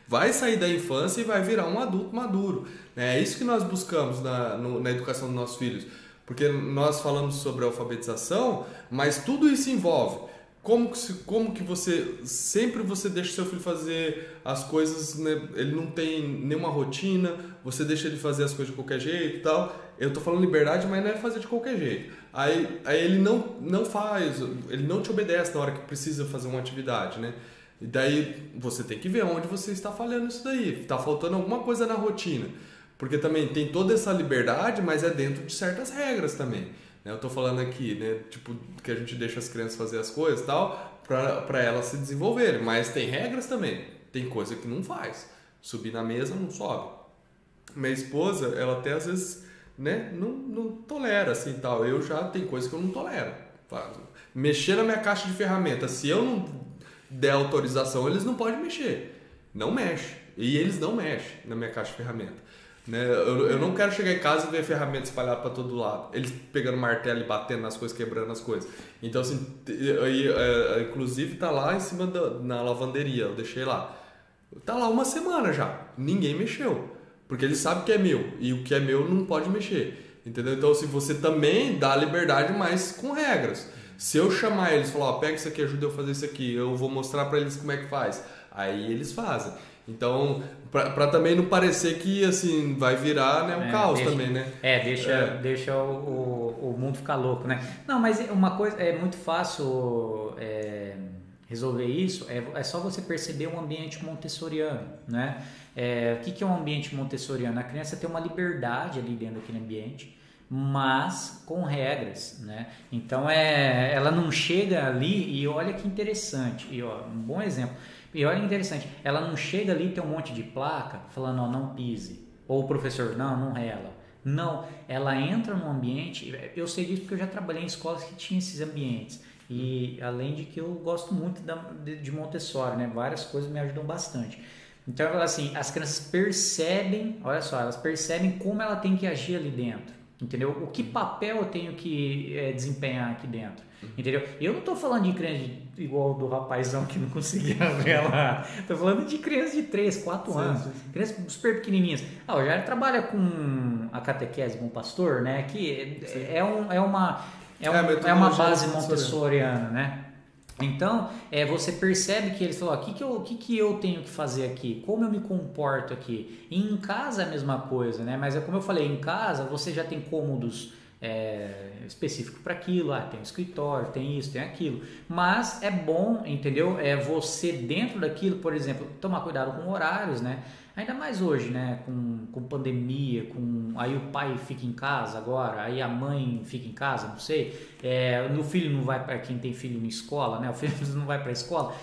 vai sair da infância e vai virar um adulto maduro. Né? É isso que nós buscamos na, no, na educação dos nossos filhos porque nós falamos sobre alfabetização, mas tudo isso envolve como que, como que você sempre você deixa seu filho fazer as coisas, né? ele não tem nenhuma rotina, você deixa ele fazer as coisas de qualquer jeito e tal. Eu tô falando liberdade, mas não é fazer de qualquer jeito. Aí, aí ele não, não faz, ele não te obedece na hora que precisa fazer uma atividade, né? E daí você tem que ver onde você está falhando isso daí. Está faltando alguma coisa na rotina. Porque também tem toda essa liberdade, mas é dentro de certas regras também. Né? Eu estou falando aqui, né? Tipo, que a gente deixa as crianças fazer as coisas e tal, para elas se desenvolverem. Mas tem regras também. Tem coisa que não faz. Subir na mesa não sobe. Minha esposa, ela até às vezes, né, não, não tolera assim tal. Eu já tem coisa que eu não tolero. Mexer na minha caixa de ferramentas, se eu não der autorização, eles não podem mexer. Não mexe. E eles não mexem na minha caixa de ferramentas. Né? Eu, eu não quero chegar em casa e ver ferramenta espalhada para todo lado. Eles pegando martelo e batendo nas coisas, quebrando as coisas. Então, assim, aí, é, inclusive tá lá em cima da na lavanderia, eu deixei lá. Tá lá uma semana já, ninguém mexeu. Porque eles sabem que é meu e o que é meu não pode mexer. Entendeu? Então, se assim, você também dá liberdade, mas com regras. Se eu chamar eles e falar, ó, pega isso aqui, ajuda eu a fazer isso aqui, eu vou mostrar para eles como é que faz. Aí eles fazem. Então, para também não parecer que assim vai virar né, um é, caos deixa, também, né? É, deixa, é. deixa o, o, o, mundo ficar louco, né? Não, mas uma coisa é muito fácil é, resolver isso. É, é só você perceber um ambiente montessoriano, né? É, o que, que é um ambiente montessoriano? A criança tem uma liberdade ali dentro daquele ambiente mas com regras, né? Então é, ela não chega ali e olha que interessante, e ó, um bom exemplo. E olha interessante, ela não chega ali e tem um monte de placa falando, ó, não pise. Ou o professor, não, não rela. Não, ela entra num ambiente, eu sei disso porque eu já trabalhei em escolas que tinham esses ambientes. E além de que eu gosto muito de Montessori, né? Várias coisas me ajudam bastante. Então, assim, as crianças percebem, olha só, elas percebem como ela tem que agir ali dentro. Entendeu? O que papel eu tenho que é, desempenhar aqui dentro? Entendeu? Eu não estou falando de criança de, igual do rapazão que não conseguia *laughs* ver lá. Estou falando de crianças de 3, 4 anos. Sim, sim. Crianças super pequenininhas. Ah, o Jair trabalha com a catequese Bom Pastor, né? Que é, é, um, é uma, é, um, é, é uma base montessoriana, né? Então, é, você percebe que eles falam, o que, que, eu, que, que eu tenho que fazer aqui? Como eu me comporto aqui? E em casa é a mesma coisa, né? Mas é como eu falei, em casa você já tem cômodos é, específico para aquilo, ah, tem um escritório, tem isso, tem aquilo. Mas é bom, entendeu? É você dentro daquilo, por exemplo, tomar cuidado com horários, né? Ainda mais hoje, né? Com, com pandemia, com aí o pai fica em casa agora, aí a mãe fica em casa, não sei. É, o filho não vai para quem tem filho na escola, né? O *laughs* filho não vai para a escola.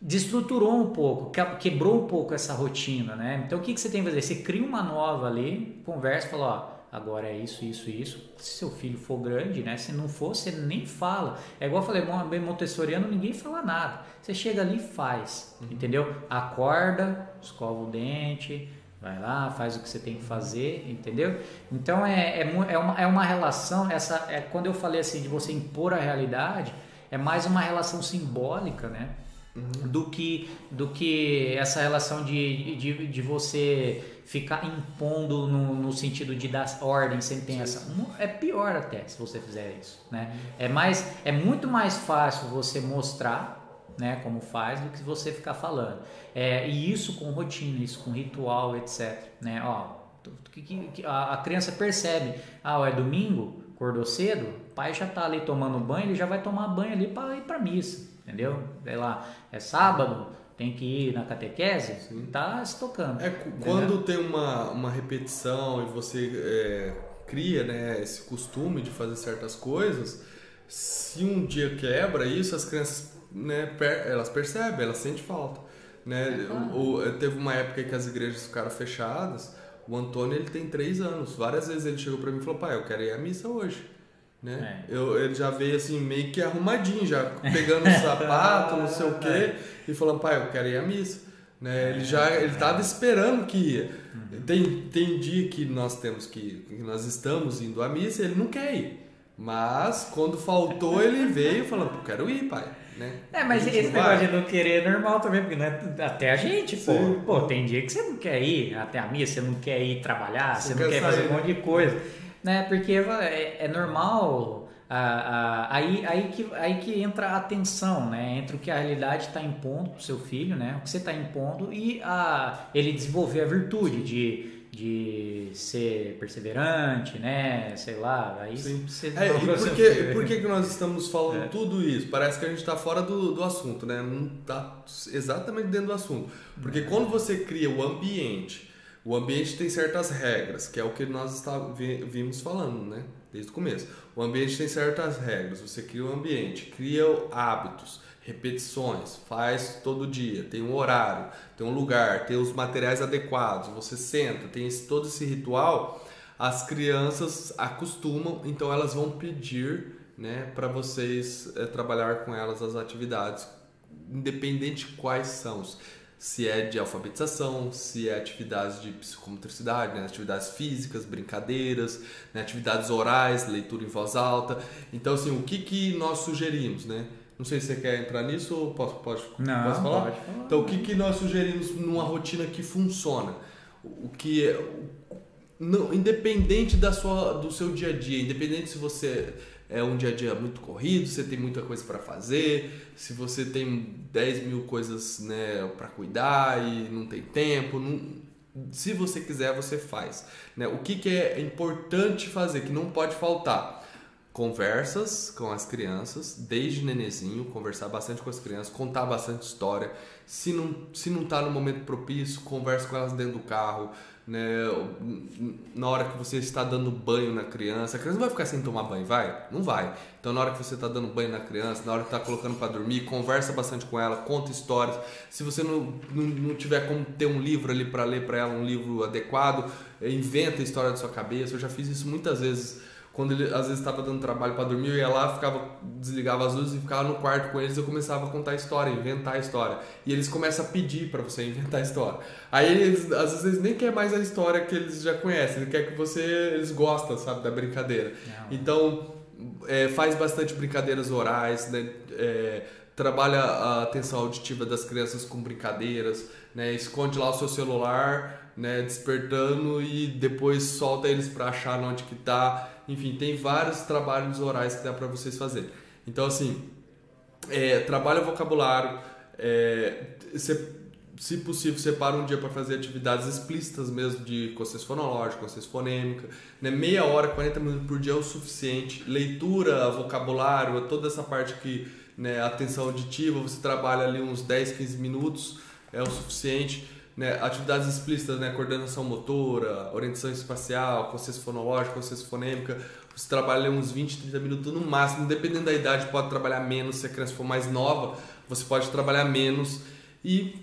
Destruturou um pouco, quebrou um pouco essa rotina, né? Então o que, que você tem que fazer? Você cria uma nova ali, conversa, fala, ó agora é isso, isso, isso. Se seu filho for grande, né? Se não for, você nem fala. É igual eu falei, bem montessoriano, ninguém fala nada. Você chega ali e faz, uhum. entendeu? Acorda, escova o dente, vai lá, faz o que você tem que fazer, entendeu? Então é, é, é, uma, é uma relação, essa é quando eu falei assim de você impor a realidade, é mais uma relação simbólica, né? Uhum. Do, que, do que essa relação de, de, de você ficar impondo no, no sentido de dar ordem essa. É pior até se você fizer isso. Né? É, mais, é muito mais fácil você mostrar né, como faz do que você ficar falando. É, e isso com rotina, isso com ritual, etc. Né? Ó, Que, que, que a, a, criança percebe, ah, é domingo, acordou cedo, o pai já está ali tomando banho, ele já vai tomar banho ali para ir para missa, entendeu? Sei lá, é sábado, tem que ir na catequese, Sim. tá se tocando. É, quando tem uma, uma repetição e você é, cria né, esse costume de fazer certas coisas, se um dia quebra isso, as crianças né, per, elas percebem, elas sentem falta. Né? É claro. o, teve uma época que as igrejas ficaram fechadas. O Antônio ele tem três anos. Várias vezes ele chegou para mim e falou: pai, eu quero ir à missa hoje. Né? É. Eu, ele já veio assim, meio que arrumadinho, já pegando o sapato, não sei o quê, é. e falando, pai, eu quero ir à missa. Né? Ele já ele estava esperando que ia. Uhum. Tem, tem dia que nós temos que, que nós estamos indo à missa e ele não quer ir. Mas quando faltou, ele veio falando, pô, quero ir, pai. Né? É, mas esse vai. negócio de não querer é normal também, porque não é, até a gente, pô, pô, tem dia que você não quer ir até a missa, você não quer ir trabalhar, você, você não quer, quer fazer um monte de coisa né? Porque é, é normal. Ah, ah, aí, aí, que, aí que entra a tensão, né? Entre o que a realidade está impondo para o seu filho, né? O que você está impondo e a, ele desenvolver a virtude de, de ser perseverante, né? Sei lá, aí Sim. você... É, e por, que, por que, que nós *laughs* estamos falando é. tudo isso? Parece que a gente está fora do, do assunto, né? Não está exatamente dentro do assunto. Porque é. quando você cria o ambiente o ambiente tem certas regras, que é o que nós está, vimos falando, né? Desde o começo. O ambiente tem certas regras. Você cria o um ambiente, cria hábitos, repetições, faz todo dia, tem um horário, tem um lugar, tem os materiais adequados. Você senta, tem esse, todo esse ritual. As crianças acostumam, então elas vão pedir, né, para vocês é, trabalhar com elas as atividades, independente de quais são se é de alfabetização, se é atividades de psicomotricidade, né? atividades físicas, brincadeiras, né? atividades orais, leitura em voz alta. Então, assim, o que, que nós sugerimos, né? Não sei se você quer entrar nisso ou posso, pode, Não, posso falar? Pode falar. Então, o que, que nós sugerimos numa rotina que funciona? O que é, não, independente da sua, do seu dia a dia, independente se você é um dia a dia muito corrido, você tem muita coisa para fazer, se você tem 10 mil coisas né, para cuidar e não tem tempo, não, se você quiser, você faz. Né? O que, que é importante fazer, que não pode faltar? Conversas com as crianças, desde nenezinho, conversar bastante com as crianças, contar bastante história. Se não, se não tá no momento propício, converse com elas dentro do carro, né? Na hora que você está dando banho na criança, a criança não vai ficar sem tomar banho, vai? Não vai. Então, na hora que você está dando banho na criança, na hora que está colocando para dormir, conversa bastante com ela, conta histórias. Se você não, não, não tiver como ter um livro ali para ler para ela, um livro adequado, inventa a história da sua cabeça. Eu já fiz isso muitas vezes quando ele às vezes estava dando trabalho para dormir, eu ia lá, ficava, desligava as luzes e ficava no quarto com eles, eu começava a contar a história, inventar a história. E eles começam a pedir para você *laughs* inventar a história. Aí eles, às vezes eles nem querem mais a história que eles já conhecem, eles querem que você, eles gostam, sabe, da brincadeira. Não. Então, é, faz bastante brincadeiras orais, né? É, trabalha a atenção auditiva das crianças com brincadeiras, né? Esconde lá o seu celular, né? Despertando e depois solta eles para achar onde que tá enfim, tem vários trabalhos orais que dá para vocês fazerem. Então, assim, é, trabalha vocabulário, é, se, se possível, separa um dia para fazer atividades explícitas mesmo de consciência fonológica, consciência fonêmica. Né? Meia hora, 40 minutos por dia é o suficiente. Leitura, vocabulário, toda essa parte que, né, atenção auditiva, você trabalha ali uns 10, 15 minutos, é o suficiente né, atividades explícitas, né, coordenação motora, orientação espacial, consciência fonológica, consciência fonêmica, você trabalha uns 20, 30 minutos no máximo, dependendo da idade, pode trabalhar menos, se a criança for mais nova, você pode trabalhar menos e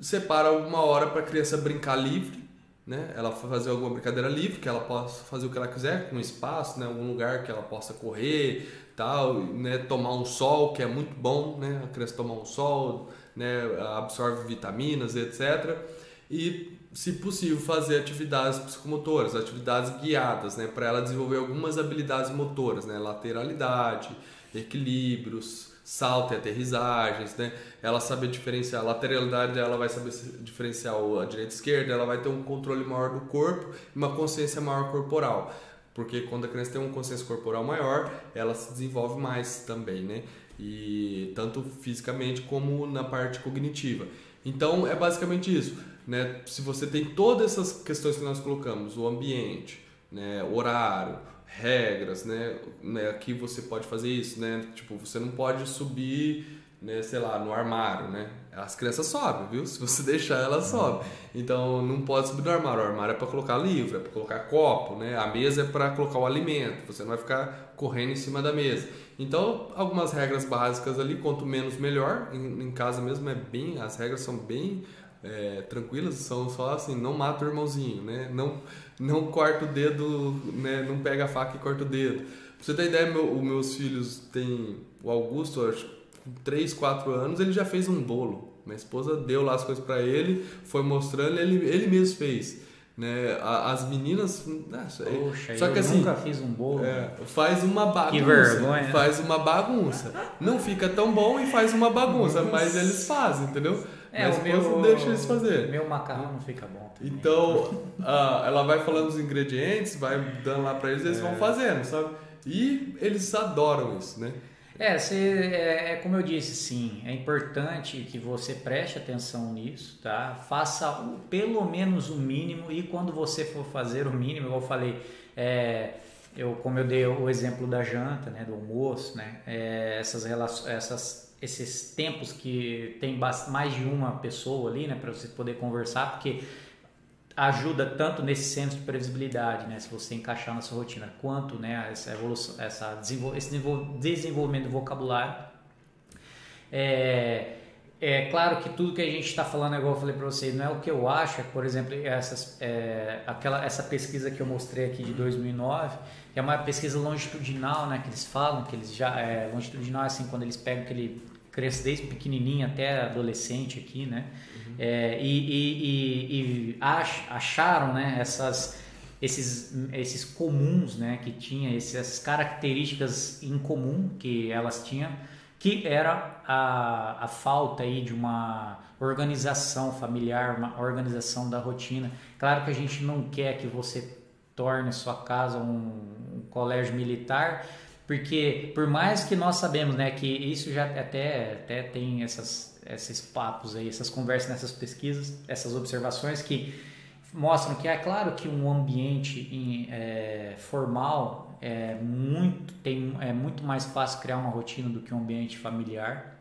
separa uma hora para a criança brincar livre, né? Ela fazer alguma brincadeira livre, que ela possa fazer o que ela quiser, com espaço, né? Algum lugar que ela possa correr, tal, né? Tomar um sol, que é muito bom, né? A criança tomar um sol, né, absorve vitaminas, etc. E, se possível, fazer atividades psicomotoras, atividades guiadas, né, para ela desenvolver algumas habilidades motoras, né, lateralidade, equilíbrios, salto e aterrissagens, né? Ela saber diferenciar a lateralidade, ela vai saber diferenciar a direita e a esquerda, ela vai ter um controle maior do corpo e uma consciência maior corporal. Porque quando a criança tem uma consciência corporal maior, ela se desenvolve mais também, né? E tanto fisicamente como na parte cognitiva. Então é basicamente isso. né, se você tem todas essas questões que nós colocamos, o ambiente, né, horário, regras, né, né, aqui você pode fazer isso, né, tipo, você não pode subir né, sei lá, no armário, né? As crianças sobem, viu? Se você *laughs* deixar, elas sobem. Então não pode subir no armário. O armário é para colocar livro, é para colocar copo, né? A mesa é para colocar o alimento. Você não vai ficar correndo em cima da mesa. Então, algumas regras básicas ali, quanto menos melhor. Em, em casa mesmo é bem, as regras são bem é, tranquilas, são só assim, não mata o irmãozinho, né? Não, não corta o dedo, né? Não pega a faca e corta o dedo. Pra você ter ideia, meu, os meus filhos têm o Augusto, acho 3, 4 anos, ele já fez um bolo. Minha esposa deu lá as coisas para ele, foi mostrando, ele, ele mesmo fez. Né? As meninas. Nossa, Poxa, só que eu assim, nunca fiz um bolo. É, faz uma bagunça. Que vergonha. Faz uma bagunça. Não fica tão bom e faz uma bagunça, mas eles fazem, entendeu? É, mas o meu, deixa eles fazer. Meu macarrão não fica bom. Também. Então, ela vai falando os ingredientes, vai dando lá para eles, eles é. vão fazendo, sabe? E eles adoram isso, né? É, você, é, é, como eu disse, sim, é importante que você preste atenção nisso, tá? Faça o, pelo menos o mínimo e quando você for fazer o mínimo, igual eu falei, é, eu, como eu dei o exemplo da janta, né, do almoço, né, é, essas relações, essas, esses tempos que tem mais de uma pessoa ali, né, para você poder conversar, porque ajuda tanto nesse senso de previsibilidade, né, se você encaixar na sua rotina, quanto né, essa evolução, essa desenvol esse desenvolvimento do vocabulário. É, é claro que tudo que a gente está falando, igual eu falei para vocês, não é o que eu acho. Por exemplo, essas, é, aquela, essa pesquisa que eu mostrei aqui de 2009 é uma pesquisa longitudinal, né, que eles falam que eles já é, longitudinal assim quando eles pegam aquele cresce desde pequenininho até adolescente aqui, né? é, e, e, e, acharam né, essas, esses, esses comuns né, que tinha, essas características em comum que elas tinham, que era a, a falta aí de uma organização familiar, uma organização da rotina. Claro que a gente não quer que você torne sua casa um, um colégio militar, porque por mais que nós sabemos né, que isso já até, até tem essas esses papos aí, essas conversas nessas pesquisas, essas observações que mostram que é claro que um ambiente em, é, formal é muito tem é muito mais fácil criar uma rotina do que um ambiente familiar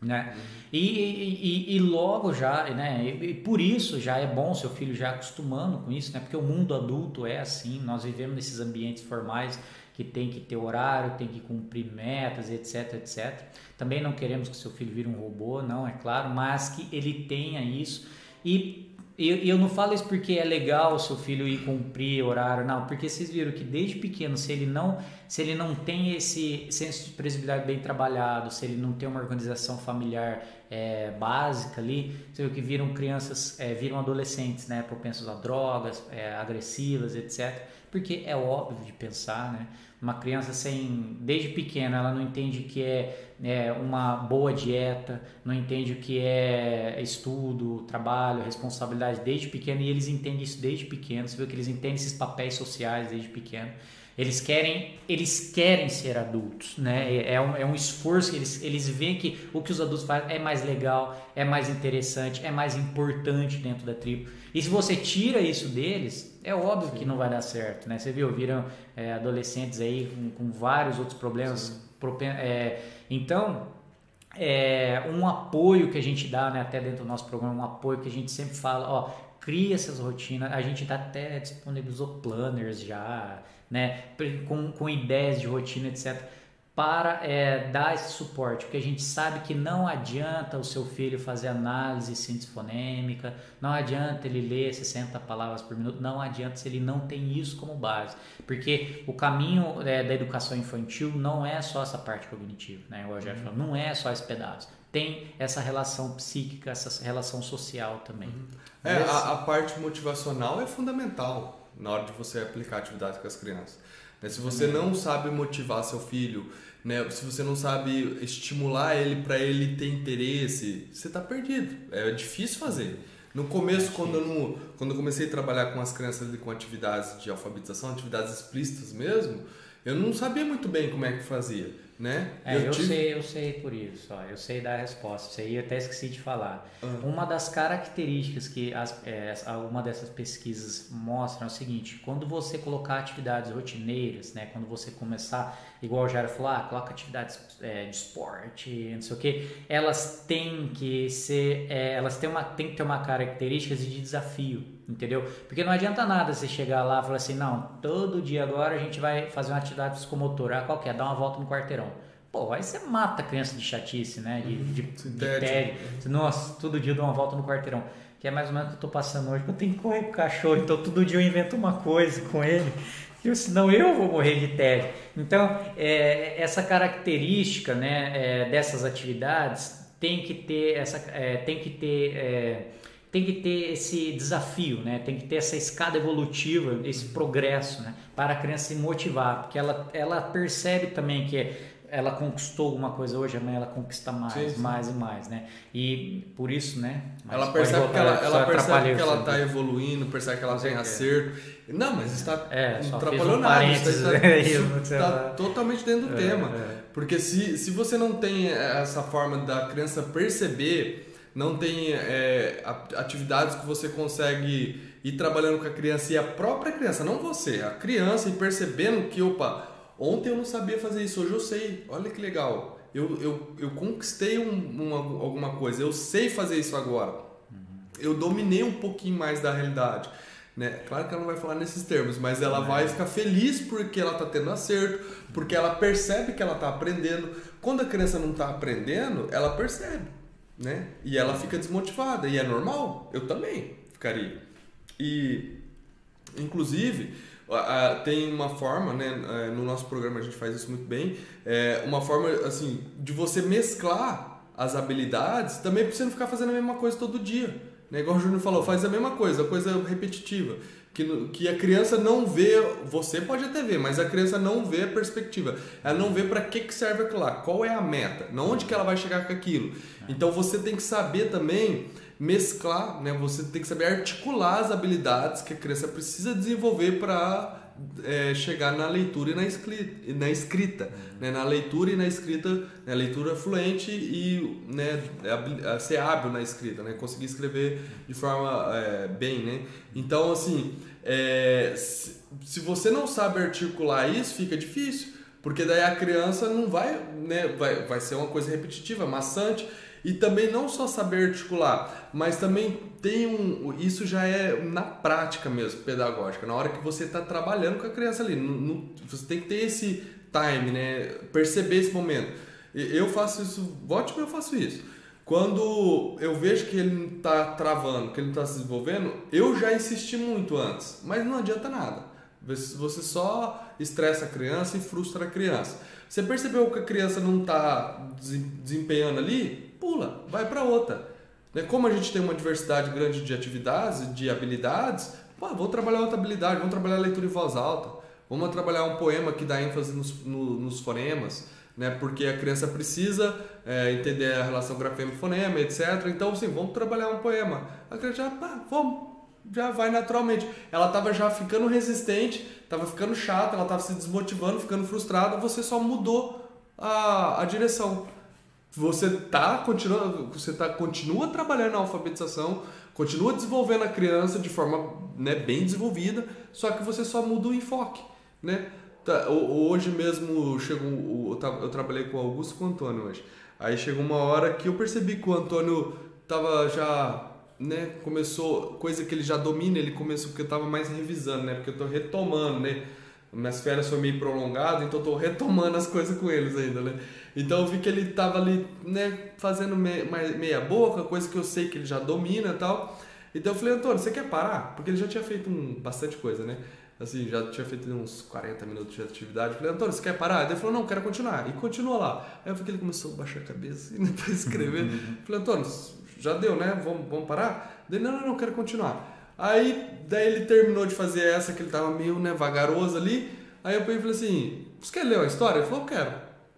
né? Uhum. E, e, e, logo já, né? E, por isso já é bom seu filho já acostumando com isso, né? Porque o mundo adulto é assim, nós vivemos nesses ambientes formais que tem que ter horário, tem que cumprir metas, etc, etc. Também não queremos que seu filho vire um robô, não, é claro, mas que ele tenha isso. E e eu não falo isso porque é legal o seu filho ir cumprir horário, não, porque vocês viram que desde pequeno, se ele não, se ele não tem esse senso de previsibilidade bem trabalhado, se ele não tem uma organização familiar é, básica ali, você viu que viram crianças, é, viram adolescentes, né, propensos a drogas, é, agressivas, etc porque é óbvio de pensar, né? Uma criança sem, desde pequena, ela não entende o que é, é uma boa dieta, não entende o que é estudo, trabalho, responsabilidade desde pequeno e eles entendem isso desde pequeno. Você vê que eles entendem esses papéis sociais desde pequeno. Eles querem, eles querem ser adultos, né? É, é um, é um esforço, eles, eles veem que o que os adultos fazem é mais legal, é mais interessante, é mais importante dentro da tribo. E se você tira isso deles, é óbvio Sim. que não vai dar certo, né? Você viu, viram é, adolescentes aí com, com, vários outros problemas. É, então, é, um apoio que a gente dá, né, até dentro do nosso programa, um apoio que a gente sempre fala, ó, cria essas rotinas, a gente tá até disponibilizou planners já, né, com, com ideias de rotina, etc para é, dar esse suporte, porque a gente sabe que não adianta o seu filho fazer análise síntese fonêmica, não adianta ele ler 60 palavras por minuto, não adianta se ele não tem isso como base, porque o caminho é, da educação infantil não é só essa parte cognitiva, né? O Rogério falou, não é só esse pedaço, tem essa relação psíquica, essa relação social também. Uhum. É, a, a parte motivacional é fundamental na hora de você aplicar atividade com as crianças. Né? Se você não sabe motivar seu filho, né? se você não sabe estimular ele para ele ter interesse, você está perdido. É difícil fazer. No começo, é quando, eu não, quando eu comecei a trabalhar com as crianças com atividades de alfabetização, atividades explícitas mesmo, eu não sabia muito bem como é que fazia. né? É, eu, eu tive... sei, eu sei por isso, ó, eu sei dar a resposta. Isso aí eu até esqueci de falar. Uhum. Uma das características que as, é, uma dessas pesquisas mostram é o seguinte: quando você colocar atividades rotineiras, né, quando você começar, igual o Jairo falou, ah, coloca atividades é, de esporte, não sei o que, elas têm que ser, é, elas têm uma, têm que ter uma característica de desafio, entendeu? Porque não adianta nada você chegar lá e falar assim, não, todo dia agora a gente vai fazer uma atividade psicomotora, qual que é? Dar uma volta no quarteirão. Pô, aí você mata a criança de chatice, né? De, uhum. de, de tédio. Nossa, todo dia eu dou uma volta no quarteirão. Que é mais ou menos o que eu tô passando hoje. Eu tenho que correr com o cachorro, então todo dia eu invento uma coisa com ele. Eu, senão eu vou morrer de tédio. Então, é, essa característica né, é, dessas atividades tem que ter essa. É, tem que ter. Tem que ter esse desafio, né? tem que ter essa escada evolutiva, esse progresso, né? para a criança se motivar, porque ela, ela percebe também que ela conquistou alguma coisa hoje, amanhã ela conquista mais, sim, sim. mais e mais, né? E por isso, né? ela percebe que ela, ela percebe que ela está evoluindo, percebe que ela tem acerto. Não, mas está é, não atrapalhou um nada. Está, está, está totalmente dentro do é, tema. É. Porque se, se você não tem essa forma da criança perceber, não tem é, atividades que você consegue ir trabalhando com a criança e a própria criança, não você, a criança e percebendo que, opa, Ontem eu não sabia fazer isso, hoje eu sei. Olha que legal. Eu, eu, eu conquistei um, uma, alguma coisa, eu sei fazer isso agora. Uhum. Eu dominei um pouquinho mais da realidade. Né? Claro que ela não vai falar nesses termos, mas ela é. vai ficar feliz porque ela está tendo acerto, porque ela percebe que ela está aprendendo. Quando a criança não está aprendendo, ela percebe, né? E ela fica desmotivada e é normal. Eu também ficaria. E, inclusive, tem uma forma, né, é, no nosso programa a gente faz isso muito bem, é uma forma assim de você mesclar as habilidades também para você não ficar fazendo a mesma coisa todo dia. Né? Igual o Júnior falou, faz a mesma coisa, coisa repetitiva. Que, que a criança não vê, você pode até ver, mas a criança não vê a perspectiva. Ela não vê para que, que serve aquilo lá, qual é a meta, não onde que ela vai chegar com aquilo. Então você tem que saber também mesclar, né? Você tem que saber articular as habilidades que a criança precisa desenvolver para é, chegar na leitura e na escrita, na escrita uhum. né? na leitura e na escrita, né? leitura fluente e né? ser hábil na escrita, né? conseguir escrever de forma é, bem, né? Então, assim, é, se, se você não sabe articular isso, fica difícil, porque daí a criança não vai, né? Vai, vai ser uma coisa repetitiva, maçante. E também não só saber articular, mas também tem um. Isso já é na prática mesmo, pedagógica. Na hora que você está trabalhando com a criança ali. No, no, você tem que ter esse time, né? Perceber esse momento. Eu faço isso, ótimo, eu faço isso. Quando eu vejo que ele está travando, que ele está se desenvolvendo, eu já insisti muito antes, mas não adianta nada. Você só estressa a criança e frustra a criança. Você percebeu que a criança não está desempenhando ali? Pula, vai para outra. Né? Como a gente tem uma diversidade grande de atividades, de habilidades, pô, vou trabalhar outra habilidade, vamos trabalhar leitura em voz alta, vamos trabalhar um poema que dá ênfase nos, no, nos fonemas, né? porque a criança precisa é, entender a relação grafema e fonema, etc. Então, assim, vamos trabalhar um poema. A criança já, pá, vamos, já vai naturalmente. Ela estava já ficando resistente, estava ficando chata, ela estava se desmotivando, ficando frustrada, você só mudou a, a direção. Você tá continuando, você tá continua trabalhando na alfabetização, continua desenvolvendo a criança de forma né, bem desenvolvida, só que você só muda o enfoque, né? Tá, hoje mesmo chegou, eu trabalhei com o Augusto e com o Antônio hoje. Aí chegou uma hora que eu percebi que o Antônio tava já, né, começou, coisa que ele já domina, ele começou porque eu tava mais revisando, né? Porque eu tô retomando, né? Minhas férias foi meio prolongado, então eu tô retomando as coisas com eles ainda, né? Então eu vi que ele tava ali, né, fazendo meia, meia boca, coisa que eu sei que ele já domina e tal. Então eu falei, Antônio, você quer parar? Porque ele já tinha feito um, bastante coisa, né? Assim, já tinha feito uns 40 minutos de atividade. Eu falei, Antônio, você quer parar? Ele falou, não, quero continuar. E continuou lá. Aí eu vi que ele começou a baixar a cabeça assim, *laughs* para escrever. eu falei, Antônio, já deu, né? Vamos, vamos parar? Ele, não, não, não, quero continuar. Aí, daí ele terminou de fazer essa, que ele tava meio, né, vagaroso ali. Aí eu falei assim, você quer ler uma história? Ele falou, quero.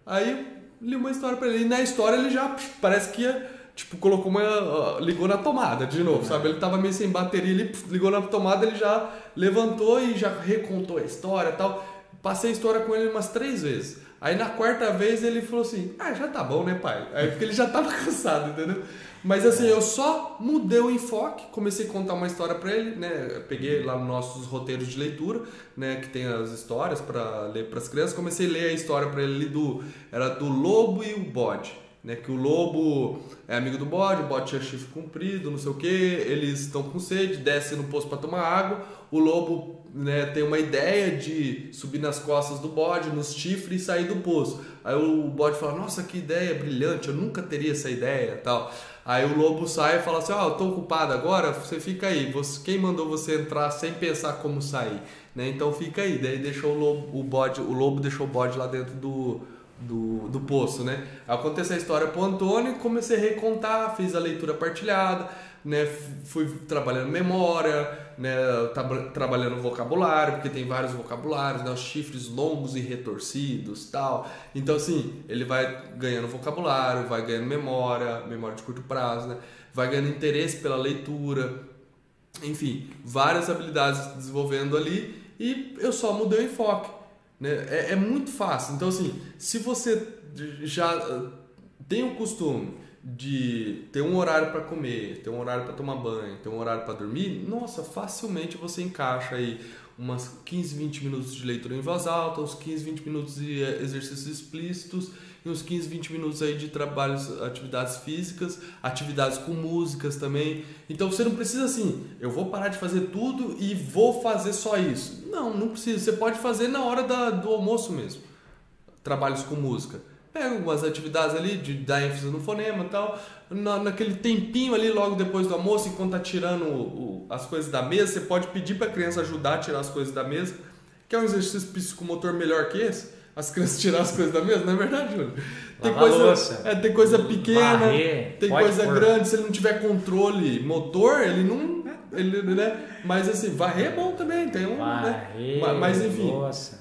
Aí li uma história para ele. E na história ele já parece que ia, tipo, colocou uma. ligou na tomada de novo, sabe? Ele tava meio sem bateria, ele ligou na tomada, ele já levantou e já recontou a história e tal. Passei a história com ele umas três vezes. Aí na quarta vez ele falou assim: Ah, já tá bom, né, pai? Aí porque ele já tava *laughs* cansado, entendeu? Mas assim, eu só mudei o enfoque, comecei a contar uma história para ele, né? peguei lá nos nossos roteiros de leitura, né, que tem as histórias para ler para as crianças, comecei a ler a história para ele do era do lobo e o bode, né? Que o lobo é amigo do bode, o bode tinha chifre comprido, não sei o que, eles estão com sede, descem no poço para tomar água, o lobo né, tem uma ideia de subir nas costas do bode, nos chifres e sair do poço. Aí o bode fala: Nossa, que ideia brilhante, eu nunca teria essa ideia, tal. Aí o lobo sai e fala assim: Ó, oh, eu tô ocupado agora, você fica aí. Você, quem mandou você entrar sem pensar como sair? Né? Então fica aí. Daí deixou o lobo, o bode, o lobo deixou o bode lá dentro do, do, do poço, né? Aconteceu a história pro Antônio, comecei a recontar, fiz a leitura partilhada, né? Fui trabalhando memória, né? trabalhando vocabulário, porque tem vários vocabulários, né? Os chifres longos e retorcidos, tal. Então assim, ele vai ganhando vocabulário, vai ganhando memória, memória de curto prazo, né? Vai ganhando interesse pela leitura, enfim, várias habilidades desenvolvendo ali e eu só mudei o enfoque, né? É, é muito fácil. Então assim, se você já tem o costume de ter um horário para comer, ter um horário para tomar banho, ter um horário para dormir, nossa, facilmente você encaixa aí umas 15, 20 minutos de leitura em voz alta, uns 15, 20 minutos de eh, exercícios explícitos e uns 15, 20 minutos aí de trabalhos, atividades físicas, atividades com músicas também. Então você não precisa assim, eu vou parar de fazer tudo e vou fazer só isso. Não, não precisa. Você pode fazer na hora da, do almoço mesmo. Trabalhos com música pega algumas atividades ali de dar ênfase no fonema e tal, na, naquele tempinho ali logo depois do almoço, enquanto tá tirando o, o, as coisas da mesa, você pode pedir para a criança ajudar a tirar as coisas da mesa, que é um exercício psicomotor melhor que esse. As crianças tirar as coisas da mesa, não é verdade, Júlio? Tem coisa, é, tem coisa pequena, Varrer, tem coisa grande. Se ele não tiver controle motor, ele não ele, né? Mas assim, varrer é bom também, tem um. Né? Varrer, né? Mas enfim.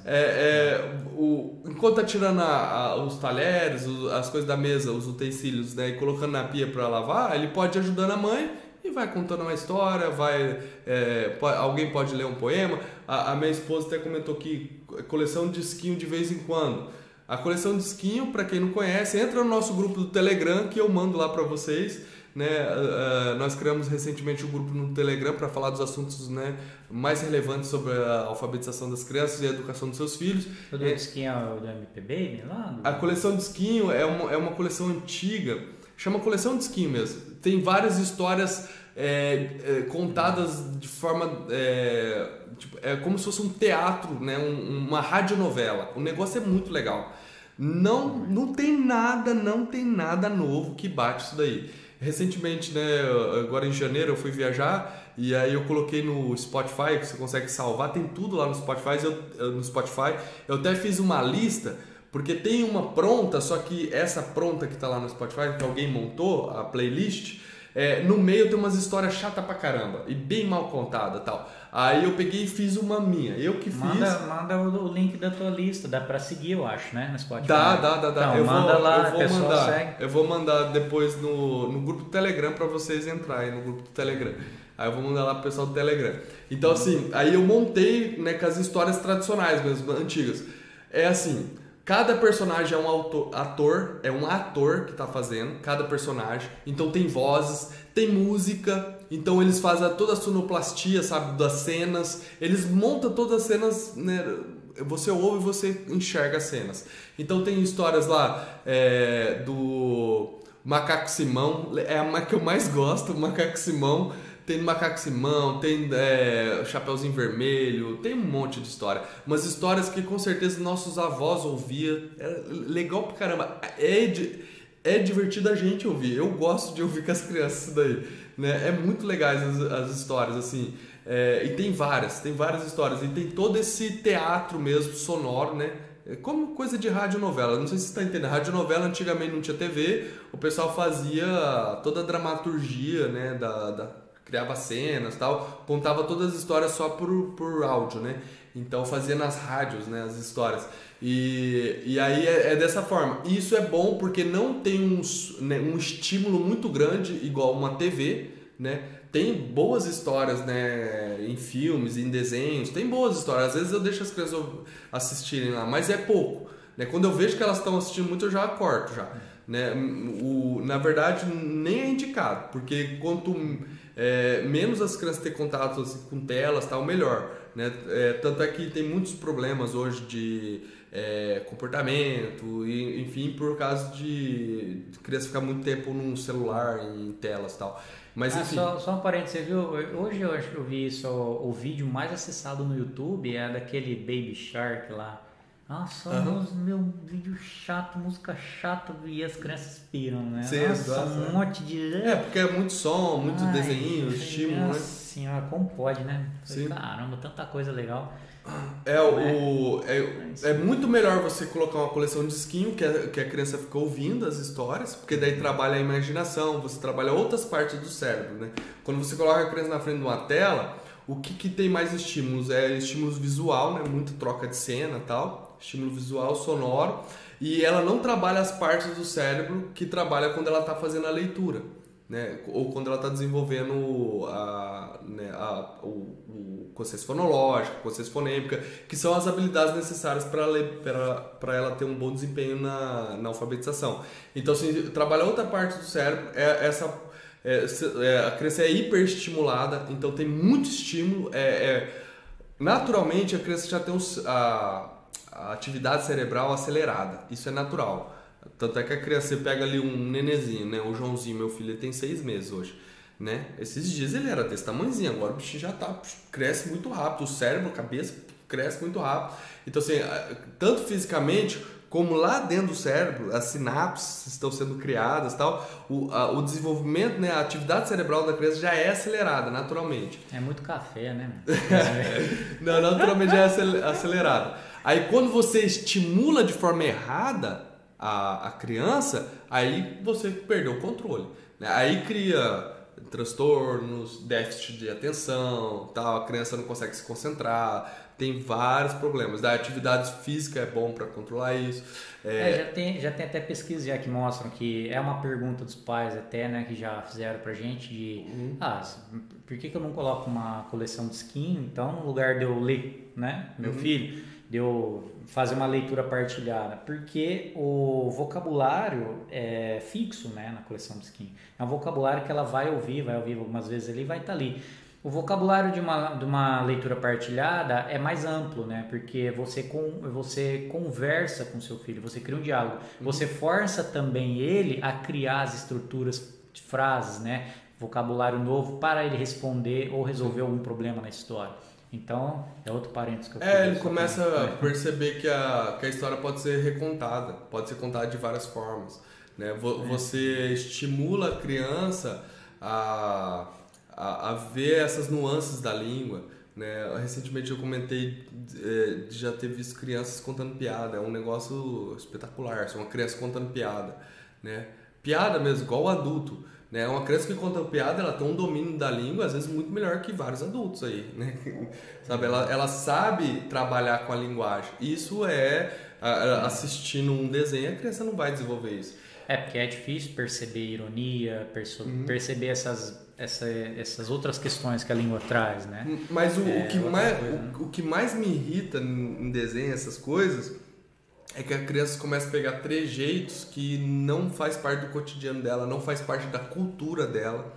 É, é, o, enquanto tá tirando a, a, os talheres, as coisas da mesa, os utensílios, né? E colocando na pia para lavar, ele pode ir ajudando a mãe e vai contando uma história, vai. É, alguém pode ler um poema. A, a, minha esposa até comentou que coleção de esquinho de vez em quando. A coleção de esquinho, para quem não conhece, entra no nosso grupo do Telegram que eu mando lá para vocês. Né, uh, nós criamos recentemente um grupo no Telegram para falar dos assuntos né, mais relevantes sobre a alfabetização das crianças e a educação dos seus filhos. O do é, Esquinho é o do MP lá? A coleção de Esquinho é uma, é uma coleção antiga, chama coleção de Esquinho mesmo. Tem várias histórias é, é, contadas de forma. É, tipo, é como se fosse um teatro, né, um, uma radionovela. O negócio é muito legal. Não, não tem nada, não tem nada novo que bate isso daí. Recentemente, né, agora em janeiro eu fui viajar e aí eu coloquei no Spotify, que você consegue salvar, tem tudo lá no Spotify, eu, no Spotify. Eu até fiz uma lista, porque tem uma pronta, só que essa pronta que está lá no Spotify, que alguém montou, a playlist, é, no meio tem umas histórias chatas pra caramba e bem mal contada tal. Aí eu peguei e fiz uma minha. Eu que fiz. Manda, manda o link da tua lista, dá pra seguir, eu acho, né? No Spotify. Dá, dá, dá, dá. Então, eu manda vou, lá, eu vou mandar. Segue. Eu vou mandar depois no, no grupo do Telegram pra vocês entrarem no grupo do Telegram. Aí eu vou mandar lá pro pessoal do Telegram. Então, assim, aí eu montei né, com as histórias tradicionais mesmo, antigas. É assim, Cada personagem é um autor, ator, é um ator que está fazendo, cada personagem. Então tem vozes, tem música, então eles fazem toda a sonoplastia, sabe, das cenas. Eles montam todas as cenas, né? Você ouve e você enxerga as cenas. Então tem histórias lá é, do Macaco Simão, é a que eu mais gosto, o Macaco Simão tem Macaco Simão, tem é, Chapeuzinho Vermelho, tem um monte de história. Umas histórias que com certeza nossos avós ouviam. É legal pra caramba. É, é divertido a gente ouvir. Eu gosto de ouvir com as crianças isso daí. Né? É muito legais as, as histórias, assim. É, e tem várias, tem várias histórias. E tem todo esse teatro mesmo, sonoro, né? É como coisa de radionovela. Não sei se você está entendendo. Radionovela antigamente não tinha TV, o pessoal fazia toda a dramaturgia né, da, da criava cenas tal, contava todas as histórias só por, por áudio, né? Então fazia nas rádios, né, as histórias. E, e aí é, é dessa forma. Isso é bom porque não tem um, né, um estímulo muito grande igual uma TV, né? Tem boas histórias, né, em filmes, em desenhos, tem boas histórias. Às vezes eu deixo as crianças assistirem lá, mas é pouco. Né? Quando eu vejo que elas estão assistindo muito, eu já corto já. Né? O, na verdade, nem é indicado, porque quanto é, menos as crianças têm contato assim, com telas, tal, melhor. Né? É, tanto é que tem muitos problemas hoje de é, comportamento, e, enfim, por causa de criança ficar muito tempo num celular, em telas tal. Mas, ah, enfim. Só, só um parênteses, você viu? Hoje eu acho que eu vi isso, o, o vídeo mais acessado no YouTube é daquele Baby Shark lá. Nossa, uhum. meu vídeo chato, música chata e as crianças piram, né? Sim, Nossa, gosta, um monte de. É, porque é muito som, muito Ai, desenho, estímulo, né? Senhora, como pode, né? Sim. Caramba, tanta coisa legal. É, o, é, é muito melhor você colocar uma coleção de skin que a, que a criança fica ouvindo as histórias, porque daí trabalha a imaginação, você trabalha outras partes do cérebro, né? Quando você coloca a criança na frente de uma tela, o que, que tem mais estímulos? É estímulos visual, né? Muita troca de cena tal, estímulo visual, sonoro, e ela não trabalha as partes do cérebro que trabalha quando ela está fazendo a leitura né? ou quando ela está desenvolvendo a, né, a, o, o consciência fonológica, consciência fonêmica, que são as habilidades necessárias para ela ter um bom desempenho na, na alfabetização. Então, assim, trabalhar outra parte do cérebro, é essa, é, é, a criança é hiperestimulada, então tem muito estímulo, é, é naturalmente a criança já tem os, a, a atividade cerebral acelerada, isso é natural. Tanto é que a criança, você pega ali um nenezinho, né? O Joãozinho, meu filho, ele tem seis meses hoje. Né? Esses dias ele era desse tamanhozinho, agora o bichinho já tá, cresce muito rápido, o cérebro, a cabeça cresce muito rápido. Então, assim, tanto fisicamente como lá dentro do cérebro, as sinapses estão sendo criadas tal, o, a, o desenvolvimento, né, a atividade cerebral da criança já é acelerada naturalmente. É muito café, né? *laughs* Não, naturalmente já é acelerada. Aí quando você estimula de forma errada, a, a criança, aí você perdeu o controle. Né? Aí cria transtornos, déficit de atenção, tal, a criança não consegue se concentrar, tem vários problemas. Da atividade física é bom para controlar isso. É... É, já, tem, já tem até pesquisas já que mostram que é uma pergunta dos pais até, né, que já fizeram pra gente de uhum. ah, por que, que eu não coloco uma coleção de skin, então, no lugar de eu ler, né, meu uhum. filho, de eu fazer uma leitura partilhada, porque o vocabulário é fixo né, na coleção de skin. É um vocabulário que ela vai ouvir, vai ouvir algumas vezes ali vai estar tá ali. O vocabulário de uma, de uma leitura partilhada é mais amplo, né? Porque você, com, você conversa com seu filho, você cria um diálogo. Uhum. Você força também ele a criar as estruturas de frases, né? Vocabulário novo para ele responder ou resolver algum problema na história. Então, é outro parênteses que eu É, ele começa a perceber que a, que a história pode ser recontada, pode ser contada de várias formas. Né? É. Você estimula a criança a, a, a, ver essas nuances da língua. Né? Recentemente eu comentei é, de já ter visto crianças contando piada, é um negócio espetacular, uma criança contando piada. Né? Piada mesmo, igual o adulto. Né? Uma criança que conta piada, ela tem um domínio da língua, às vezes, muito melhor que vários adultos aí, né? *laughs* sabe? Ela, ela sabe trabalhar com a linguagem. Isso é, assistindo um desenho, a criança não vai desenvolver isso. É, porque é difícil perceber ironia, uhum. perceber essas, essa, essas outras questões que a língua traz, né? Mas o, é, o que, mais, coisa, né? o, o, que mais me irrita em desenho, essas coisas, é que a criança começa a pegar trejeitos que não faz parte do cotidiano dela, não faz parte da cultura dela,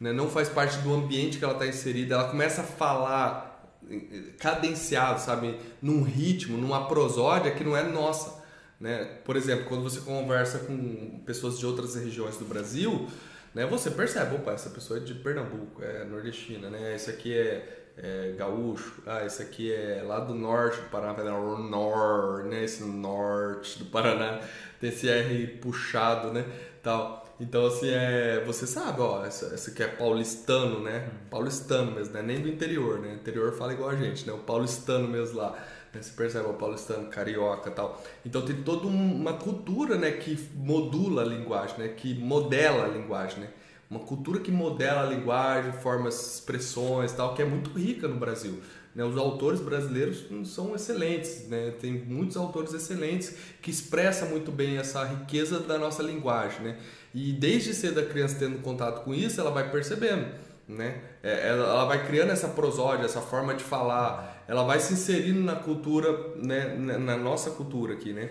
né? não faz parte do ambiente que ela está inserida. Ela começa a falar eh, cadenciado, sabe, num ritmo, numa prosódia que não é nossa. Né? Por exemplo, quando você conversa com pessoas de outras regiões do Brasil, né, você percebe, opa, essa pessoa é de Pernambuco, é nordestina, né? Esse aqui é é, gaúcho, ah, esse aqui é lá do norte do Paraná, o nor, né, esse norte do Paraná, tem esse R puxado, né, tal. Então, assim, é, você sabe, ó, esse, esse aqui é paulistano, né, paulistano mesmo, né, nem do interior, né, interior fala igual a gente, né, o paulistano mesmo lá, né, você percebe, o paulistano, carioca tal. Então, tem toda uma cultura, né, que modula a linguagem, né, que modela a linguagem, né, uma cultura que modela a linguagem, formas, expressões, tal, que é muito rica no Brasil. Né? Os autores brasileiros são excelentes, né? tem muitos autores excelentes que expressam muito bem essa riqueza da nossa linguagem. Né? E desde cedo a criança tendo contato com isso, ela vai percebendo. Né? É, ela vai criando essa prosódia, essa forma de falar, ela vai se inserindo na cultura, né? na nossa cultura aqui, né?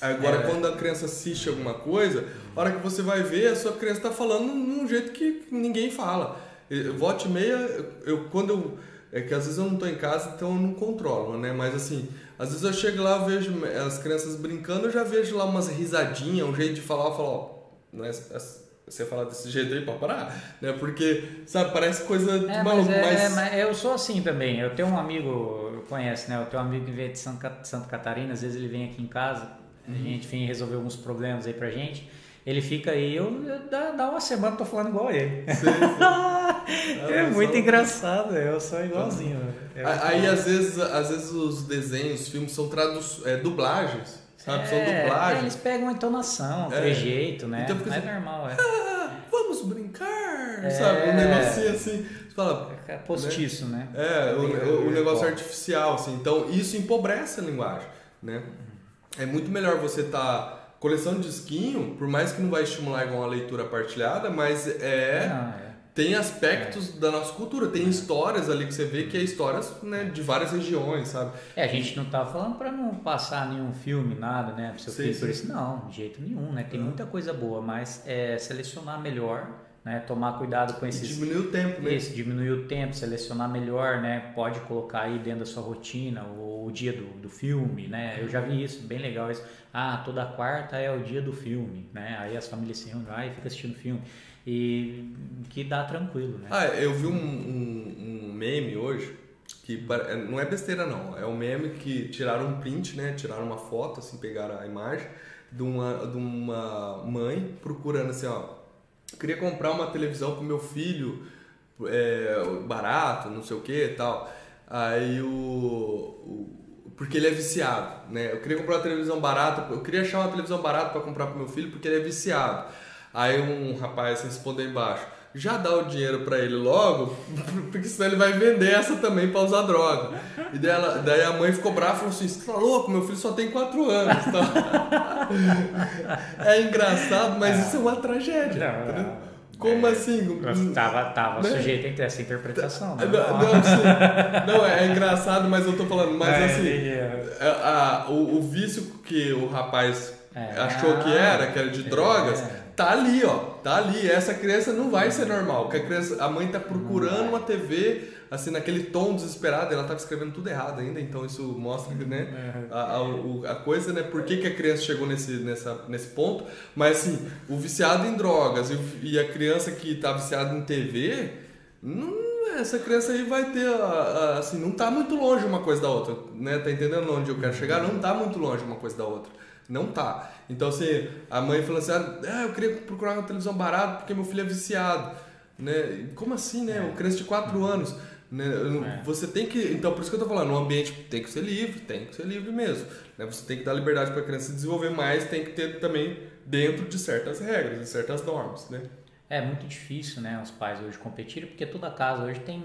Agora, É. quando a criança assiste alguma coisa, a hora que você vai ver, a sua criança está falando num jeito que ninguém fala. Volte e meia, eu, quando eu. É que às vezes eu não estou em casa, então eu não controlo, né? Mas assim, às vezes eu chego lá, eu vejo as crianças brincando, eu já vejo lá umas risadinhas, um jeito de falar, eu falo, ó, não é, é- você falar desse jeito aí pra parar, né? Porque, sabe, parece coisa de É, maluco, mas, é, mas. é, mas eu sou assim também. Eu tenho um amigo, conhece, né? Eu tenho um amigo que veio de Santa, Ca- Santa Catarina, às vezes ele vem aqui em casa. A gente vem resolver alguns problemas aí pra gente. Ele fica aí, eu, eu dá, dá uma semana tô falando igual a ele. *laughs* é eu muito sou- engraçado, eu sou igualzinho. É muito Aí, às vezes, às vezes os desenhos, os filmes são tradu é, dublagens, sabe? São É, dublagens. é, eles pegam a entonação, o É. trejeito, né? Então fica Mas assim, é normal, é. Ah, *laughs* vamos brincar, É. sabe? Um negocinho assim. Você fala, É postiço, né? é, o, o eu- negócio artificial, assim. Então, isso empobrece a linguagem, né? É muito melhor você estar... Coleção de disquinho, por mais que não vai estimular igual uma leitura partilhada, mas é... Não, é. Tem aspectos da nossa cultura, tem histórias ali que você vê que é histórias né, de várias regiões, sabe? É, a gente não tá falando pra não passar nenhum filme, nada, né? Pro seu Sim, filho sim. por isso. Não, de jeito nenhum, né? Tem muita coisa boa, mas é selecionar melhor, né? Tomar cuidado com E esses. diminuir o tempo, né? Esse, diminuir o tempo, selecionar melhor, né? Pode colocar aí dentro da sua rotina o, o dia do, do filme, né? Eu já vi isso, bem legal isso. Ah, toda quarta é o dia do filme, né? Aí as famílias se reúnem lá e ficam assistindo filme. E que dá tranquilo, né? Ah, eu vi um, um- um meme hoje que pare- não é besteira não, é um meme que tiraram um print, né? Tiraram uma foto, assim, pegaram a imagem de uma, de uma mãe procurando assim, ó, queria comprar uma televisão pro meu filho é, barato, não sei o que e tal. Aí o, o- porque ele é viciado, né? Eu queria comprar uma televisão barata, eu queria achar uma televisão barata para comprar pro meu filho porque ele é viciado. Aí um rapaz respondeu embaixo: já dá o dinheiro para ele logo, *laughs* porque senão ele vai vender essa também para usar droga. E daí, ela- daí a mãe ficou brava e falou assim: você tá louco? Meu filho só tem 4 anos. Tá? *laughs* é engraçado, mas isso é uma tragédia. Não, não. Como É, assim? Tava, tava Né? sujeito a ter essa interpretação, né? Não, não, assim, não, é engraçado, mas eu tô falando, mas É, assim, é, a- a- o, o vício que o rapaz É. achou que era, que era de É. drogas, tá ali, ó. Tá ali. Essa criança não vai ser normal. Porque a, criança, a mãe tá procurando uma TV, assim, naquele tom desesperado. Ela tava escrevendo tudo errado ainda, então isso mostra, né? É. A, a, a coisa, né? Por que, que a criança chegou nesse, nessa, nesse ponto. Mas, assim, o viciado em drogas e, e a criança que tá viciada em TV, não, essa criança aí vai ter, assim, não tá muito longe uma coisa da outra, né? Tá entendendo onde eu quero chegar? Não tá muito longe uma coisa da outra. Não tá. Então, assim, a mãe falou assim, ah, eu queria procurar uma televisão barata porque meu filho é viciado. Né? Como assim, né? Uma criança de 4 anos. Né? É. Você tem que. Então, por isso que eu tô falando, o ambiente tem que ser livre, tem que ser livre mesmo. Né? Você tem que dar liberdade para a criança se desenvolver, mas tem que ter também dentro de certas regras, de certas normas, né? É muito difícil, né, os pais hoje competirem, porque toda casa hoje tem,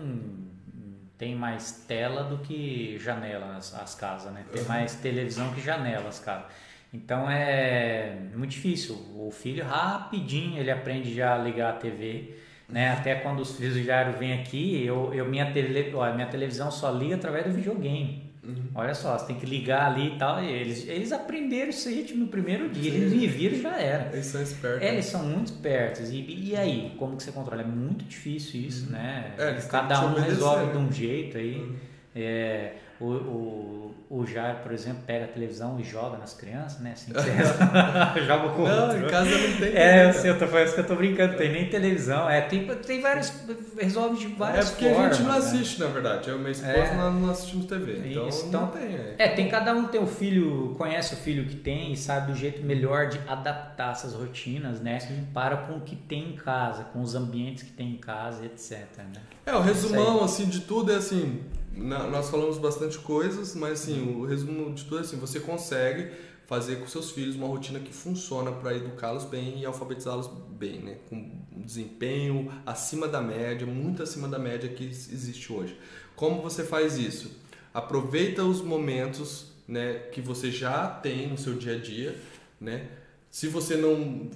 tem mais tela do que janela as, as casas, né? Tem mais televisão que janela as casas. Então é muito difícil. O filho rapidinho ele aprende já a ligar a TV, né? Até quando os filhos já vêm aqui, eu, eu minha, tele, ó, minha televisão só liga através do videogame. Olha só, você tem que ligar ali e tal. E eles, eles aprenderam esse ritmo no primeiro dia. Eles me viram e já era. Eles são espertos. É, Eles são muito espertos. E, e aí, como que você controla? É muito difícil isso, né? É, Cada um resolve né? de um jeito aí. É, o, o, o Jair, por exemplo, pega a televisão e joga nas crianças, né? Assim *laughs* você joga com Não, outro. em casa não tem. É, né, eu tô isso que eu tô brincando, tem nem televisão. É, tem, tem vários. Resolve de É várias porque a formas. gente não né? assiste, na verdade. Eu e minha esposa É. nós não assistimos TV. Então Isso, não então- tem. É. É, tem cada um tem o filho, conhece o filho que tem e sabe do jeito melhor de adaptar essas rotinas, né? Para com o que tem em casa, com os ambientes que tem em casa, etc. Né? É, o resumão assim de tudo é assim, na- nós falamos bastante coisas, mas assim, o resumo de tudo é assim, você consegue fazer com seus filhos uma rotina que funciona para educá-los bem e alfabetizá-los bem, né? Com um desempenho acima da média, muito acima da média que existe hoje. Como você faz isso? Aproveita os momentos, né, que você já tem no seu dia a dia, né? Se você não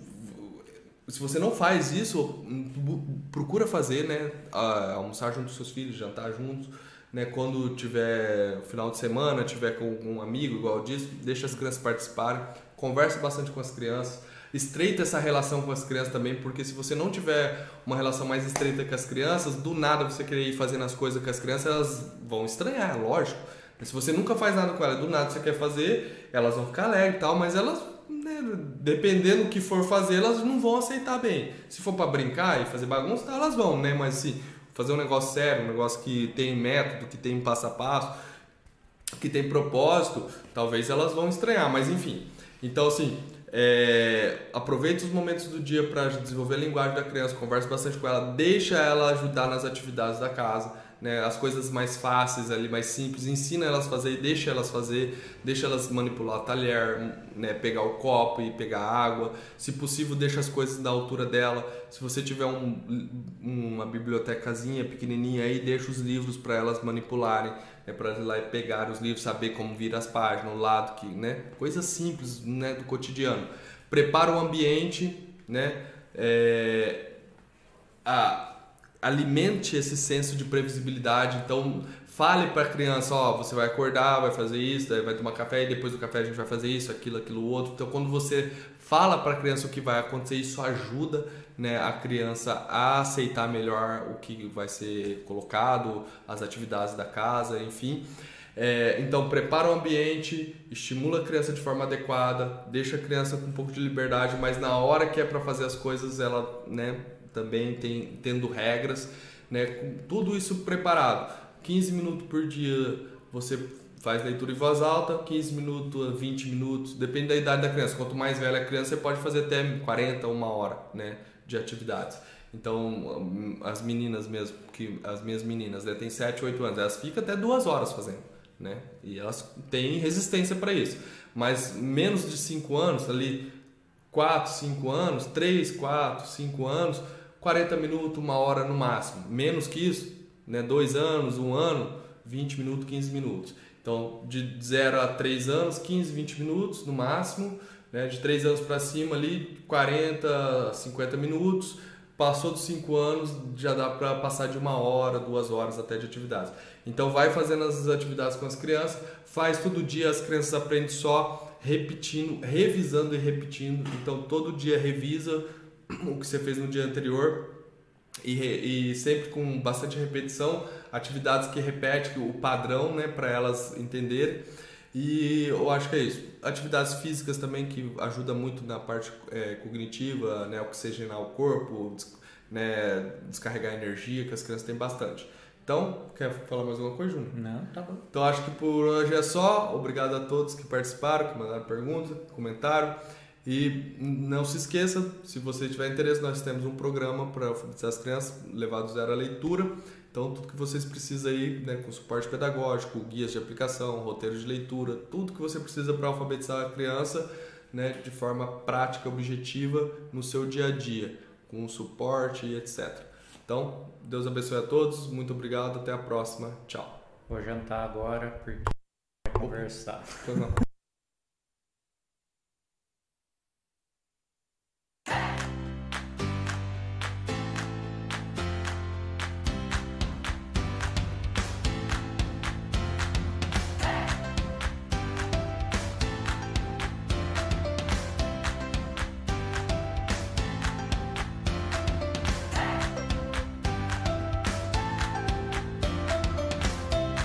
se você não faz isso, bu- procura fazer, né? Ah, Almoçar junto com seus filhos, jantar juntos, né? Quando tiver final de semana, tiver com um amigo, igual disso, deixa as crianças participarem, converse bastante com as crianças, estreita essa relação com as crianças também, porque se você não tiver uma relação mais estreita com as crianças, do nada você querer ir fazendo as coisas com as crianças, elas vão estranhar, lógico. Se você nunca faz nada com elas, do nada você quer fazer, elas vão ficar alegres e tal, mas elas, né, dependendo do que for fazer, elas não vão aceitar bem. Se for para brincar e fazer bagunça, elas vão, né? Mas se fazer um negócio sério, um negócio que tem método, que tem passo a passo, que tem propósito, talvez elas vão estranhar, mas enfim. Então, assim, é, aproveite os momentos do dia para desenvolver a linguagem da criança, converse bastante com ela, deixa ela ajudar nas atividades da casa né, as coisas mais fáceis ali, mais simples, ensina elas a fazer, deixa elas fazer, deixa elas manipular o talher, né, pegar o copo e pegar água, se possível deixa as coisas da altura dela, se você tiver um, uma bibliotecazinha pequenininha aí, deixa os livros para elas manipularem, né, para ir lá e pegar os livros, saber como vir as páginas, o lado que, né, coisas simples, né, do cotidiano. Prepara o ambiente, né, é, a alimente esse senso de previsibilidade. Então, fale para a criança, ó, você vai acordar, vai fazer isso, daí vai tomar café e depois do café a gente vai fazer isso, aquilo, aquilo outro. Então, quando você fala para a criança o que vai acontecer, isso ajuda né, a criança a aceitar melhor o que vai ser colocado, as atividades da casa, enfim. É, então, prepara o ambiente, estimula a criança de forma adequada, deixa a criança com um pouco de liberdade, mas na hora que é para fazer as coisas, ela né, também tem, tendo regras, né, com tudo isso preparado. 15 minutos por dia você faz leitura em voz alta, 15 minutos, 20 minutos, depende da idade da criança. Quanto mais velha a criança, você pode fazer até 40, uma hora né, de atividades. Então, as meninas mesmo, que as minhas meninas, né, têm 7, 8 anos, elas ficam até duas horas fazendo, né? E elas têm resistência para isso. Mas menos de 5 anos, ali 4, 5 anos, 3, 4, 5 anos, 40 minutos, uma hora no máximo. Menos que isso, né? dois anos, um ano, 20 minutos, 15 minutos. Então, de 0 a 3 anos, 15, 20 minutos no máximo. Né? De 3 anos para cima ali, 40, 50 minutos. Passou dos 5 anos, já dá para passar de uma hora, duas horas até de atividades. Então, vai fazendo as atividades com as crianças, faz todo dia, as crianças aprendem só repetindo, revisando e repetindo. Então, todo dia revisa o que você fez no dia anterior e, e sempre com bastante repetição, atividades que repetem o padrão, né, para elas entenderem. E eu acho que é isso. Atividades físicas também que ajuda muito na parte é, cognitiva, né, oxigenar o corpo, des, né, descarregar energia, que as crianças têm bastante. Então, quer falar mais alguma coisa, Júnior? Não, tá bom. Então acho que por hoje é só. Obrigado a todos que participaram, que mandaram perguntas, comentaram. E não se esqueça, se você tiver interesse, nós temos um programa para alfabetizar as crianças, levar do zero à leitura. Então, tudo que vocês precisam aí, né, com suporte pedagógico, guias de aplicação, roteiro de leitura, tudo que você precisa para alfabetizar a criança, né, de forma prática, objetiva, no seu dia a dia, com suporte e etc. Então, Deus abençoe a todos, muito obrigado, até a próxima, tchau. Vou jantar agora porque conversar. Não. *laughs*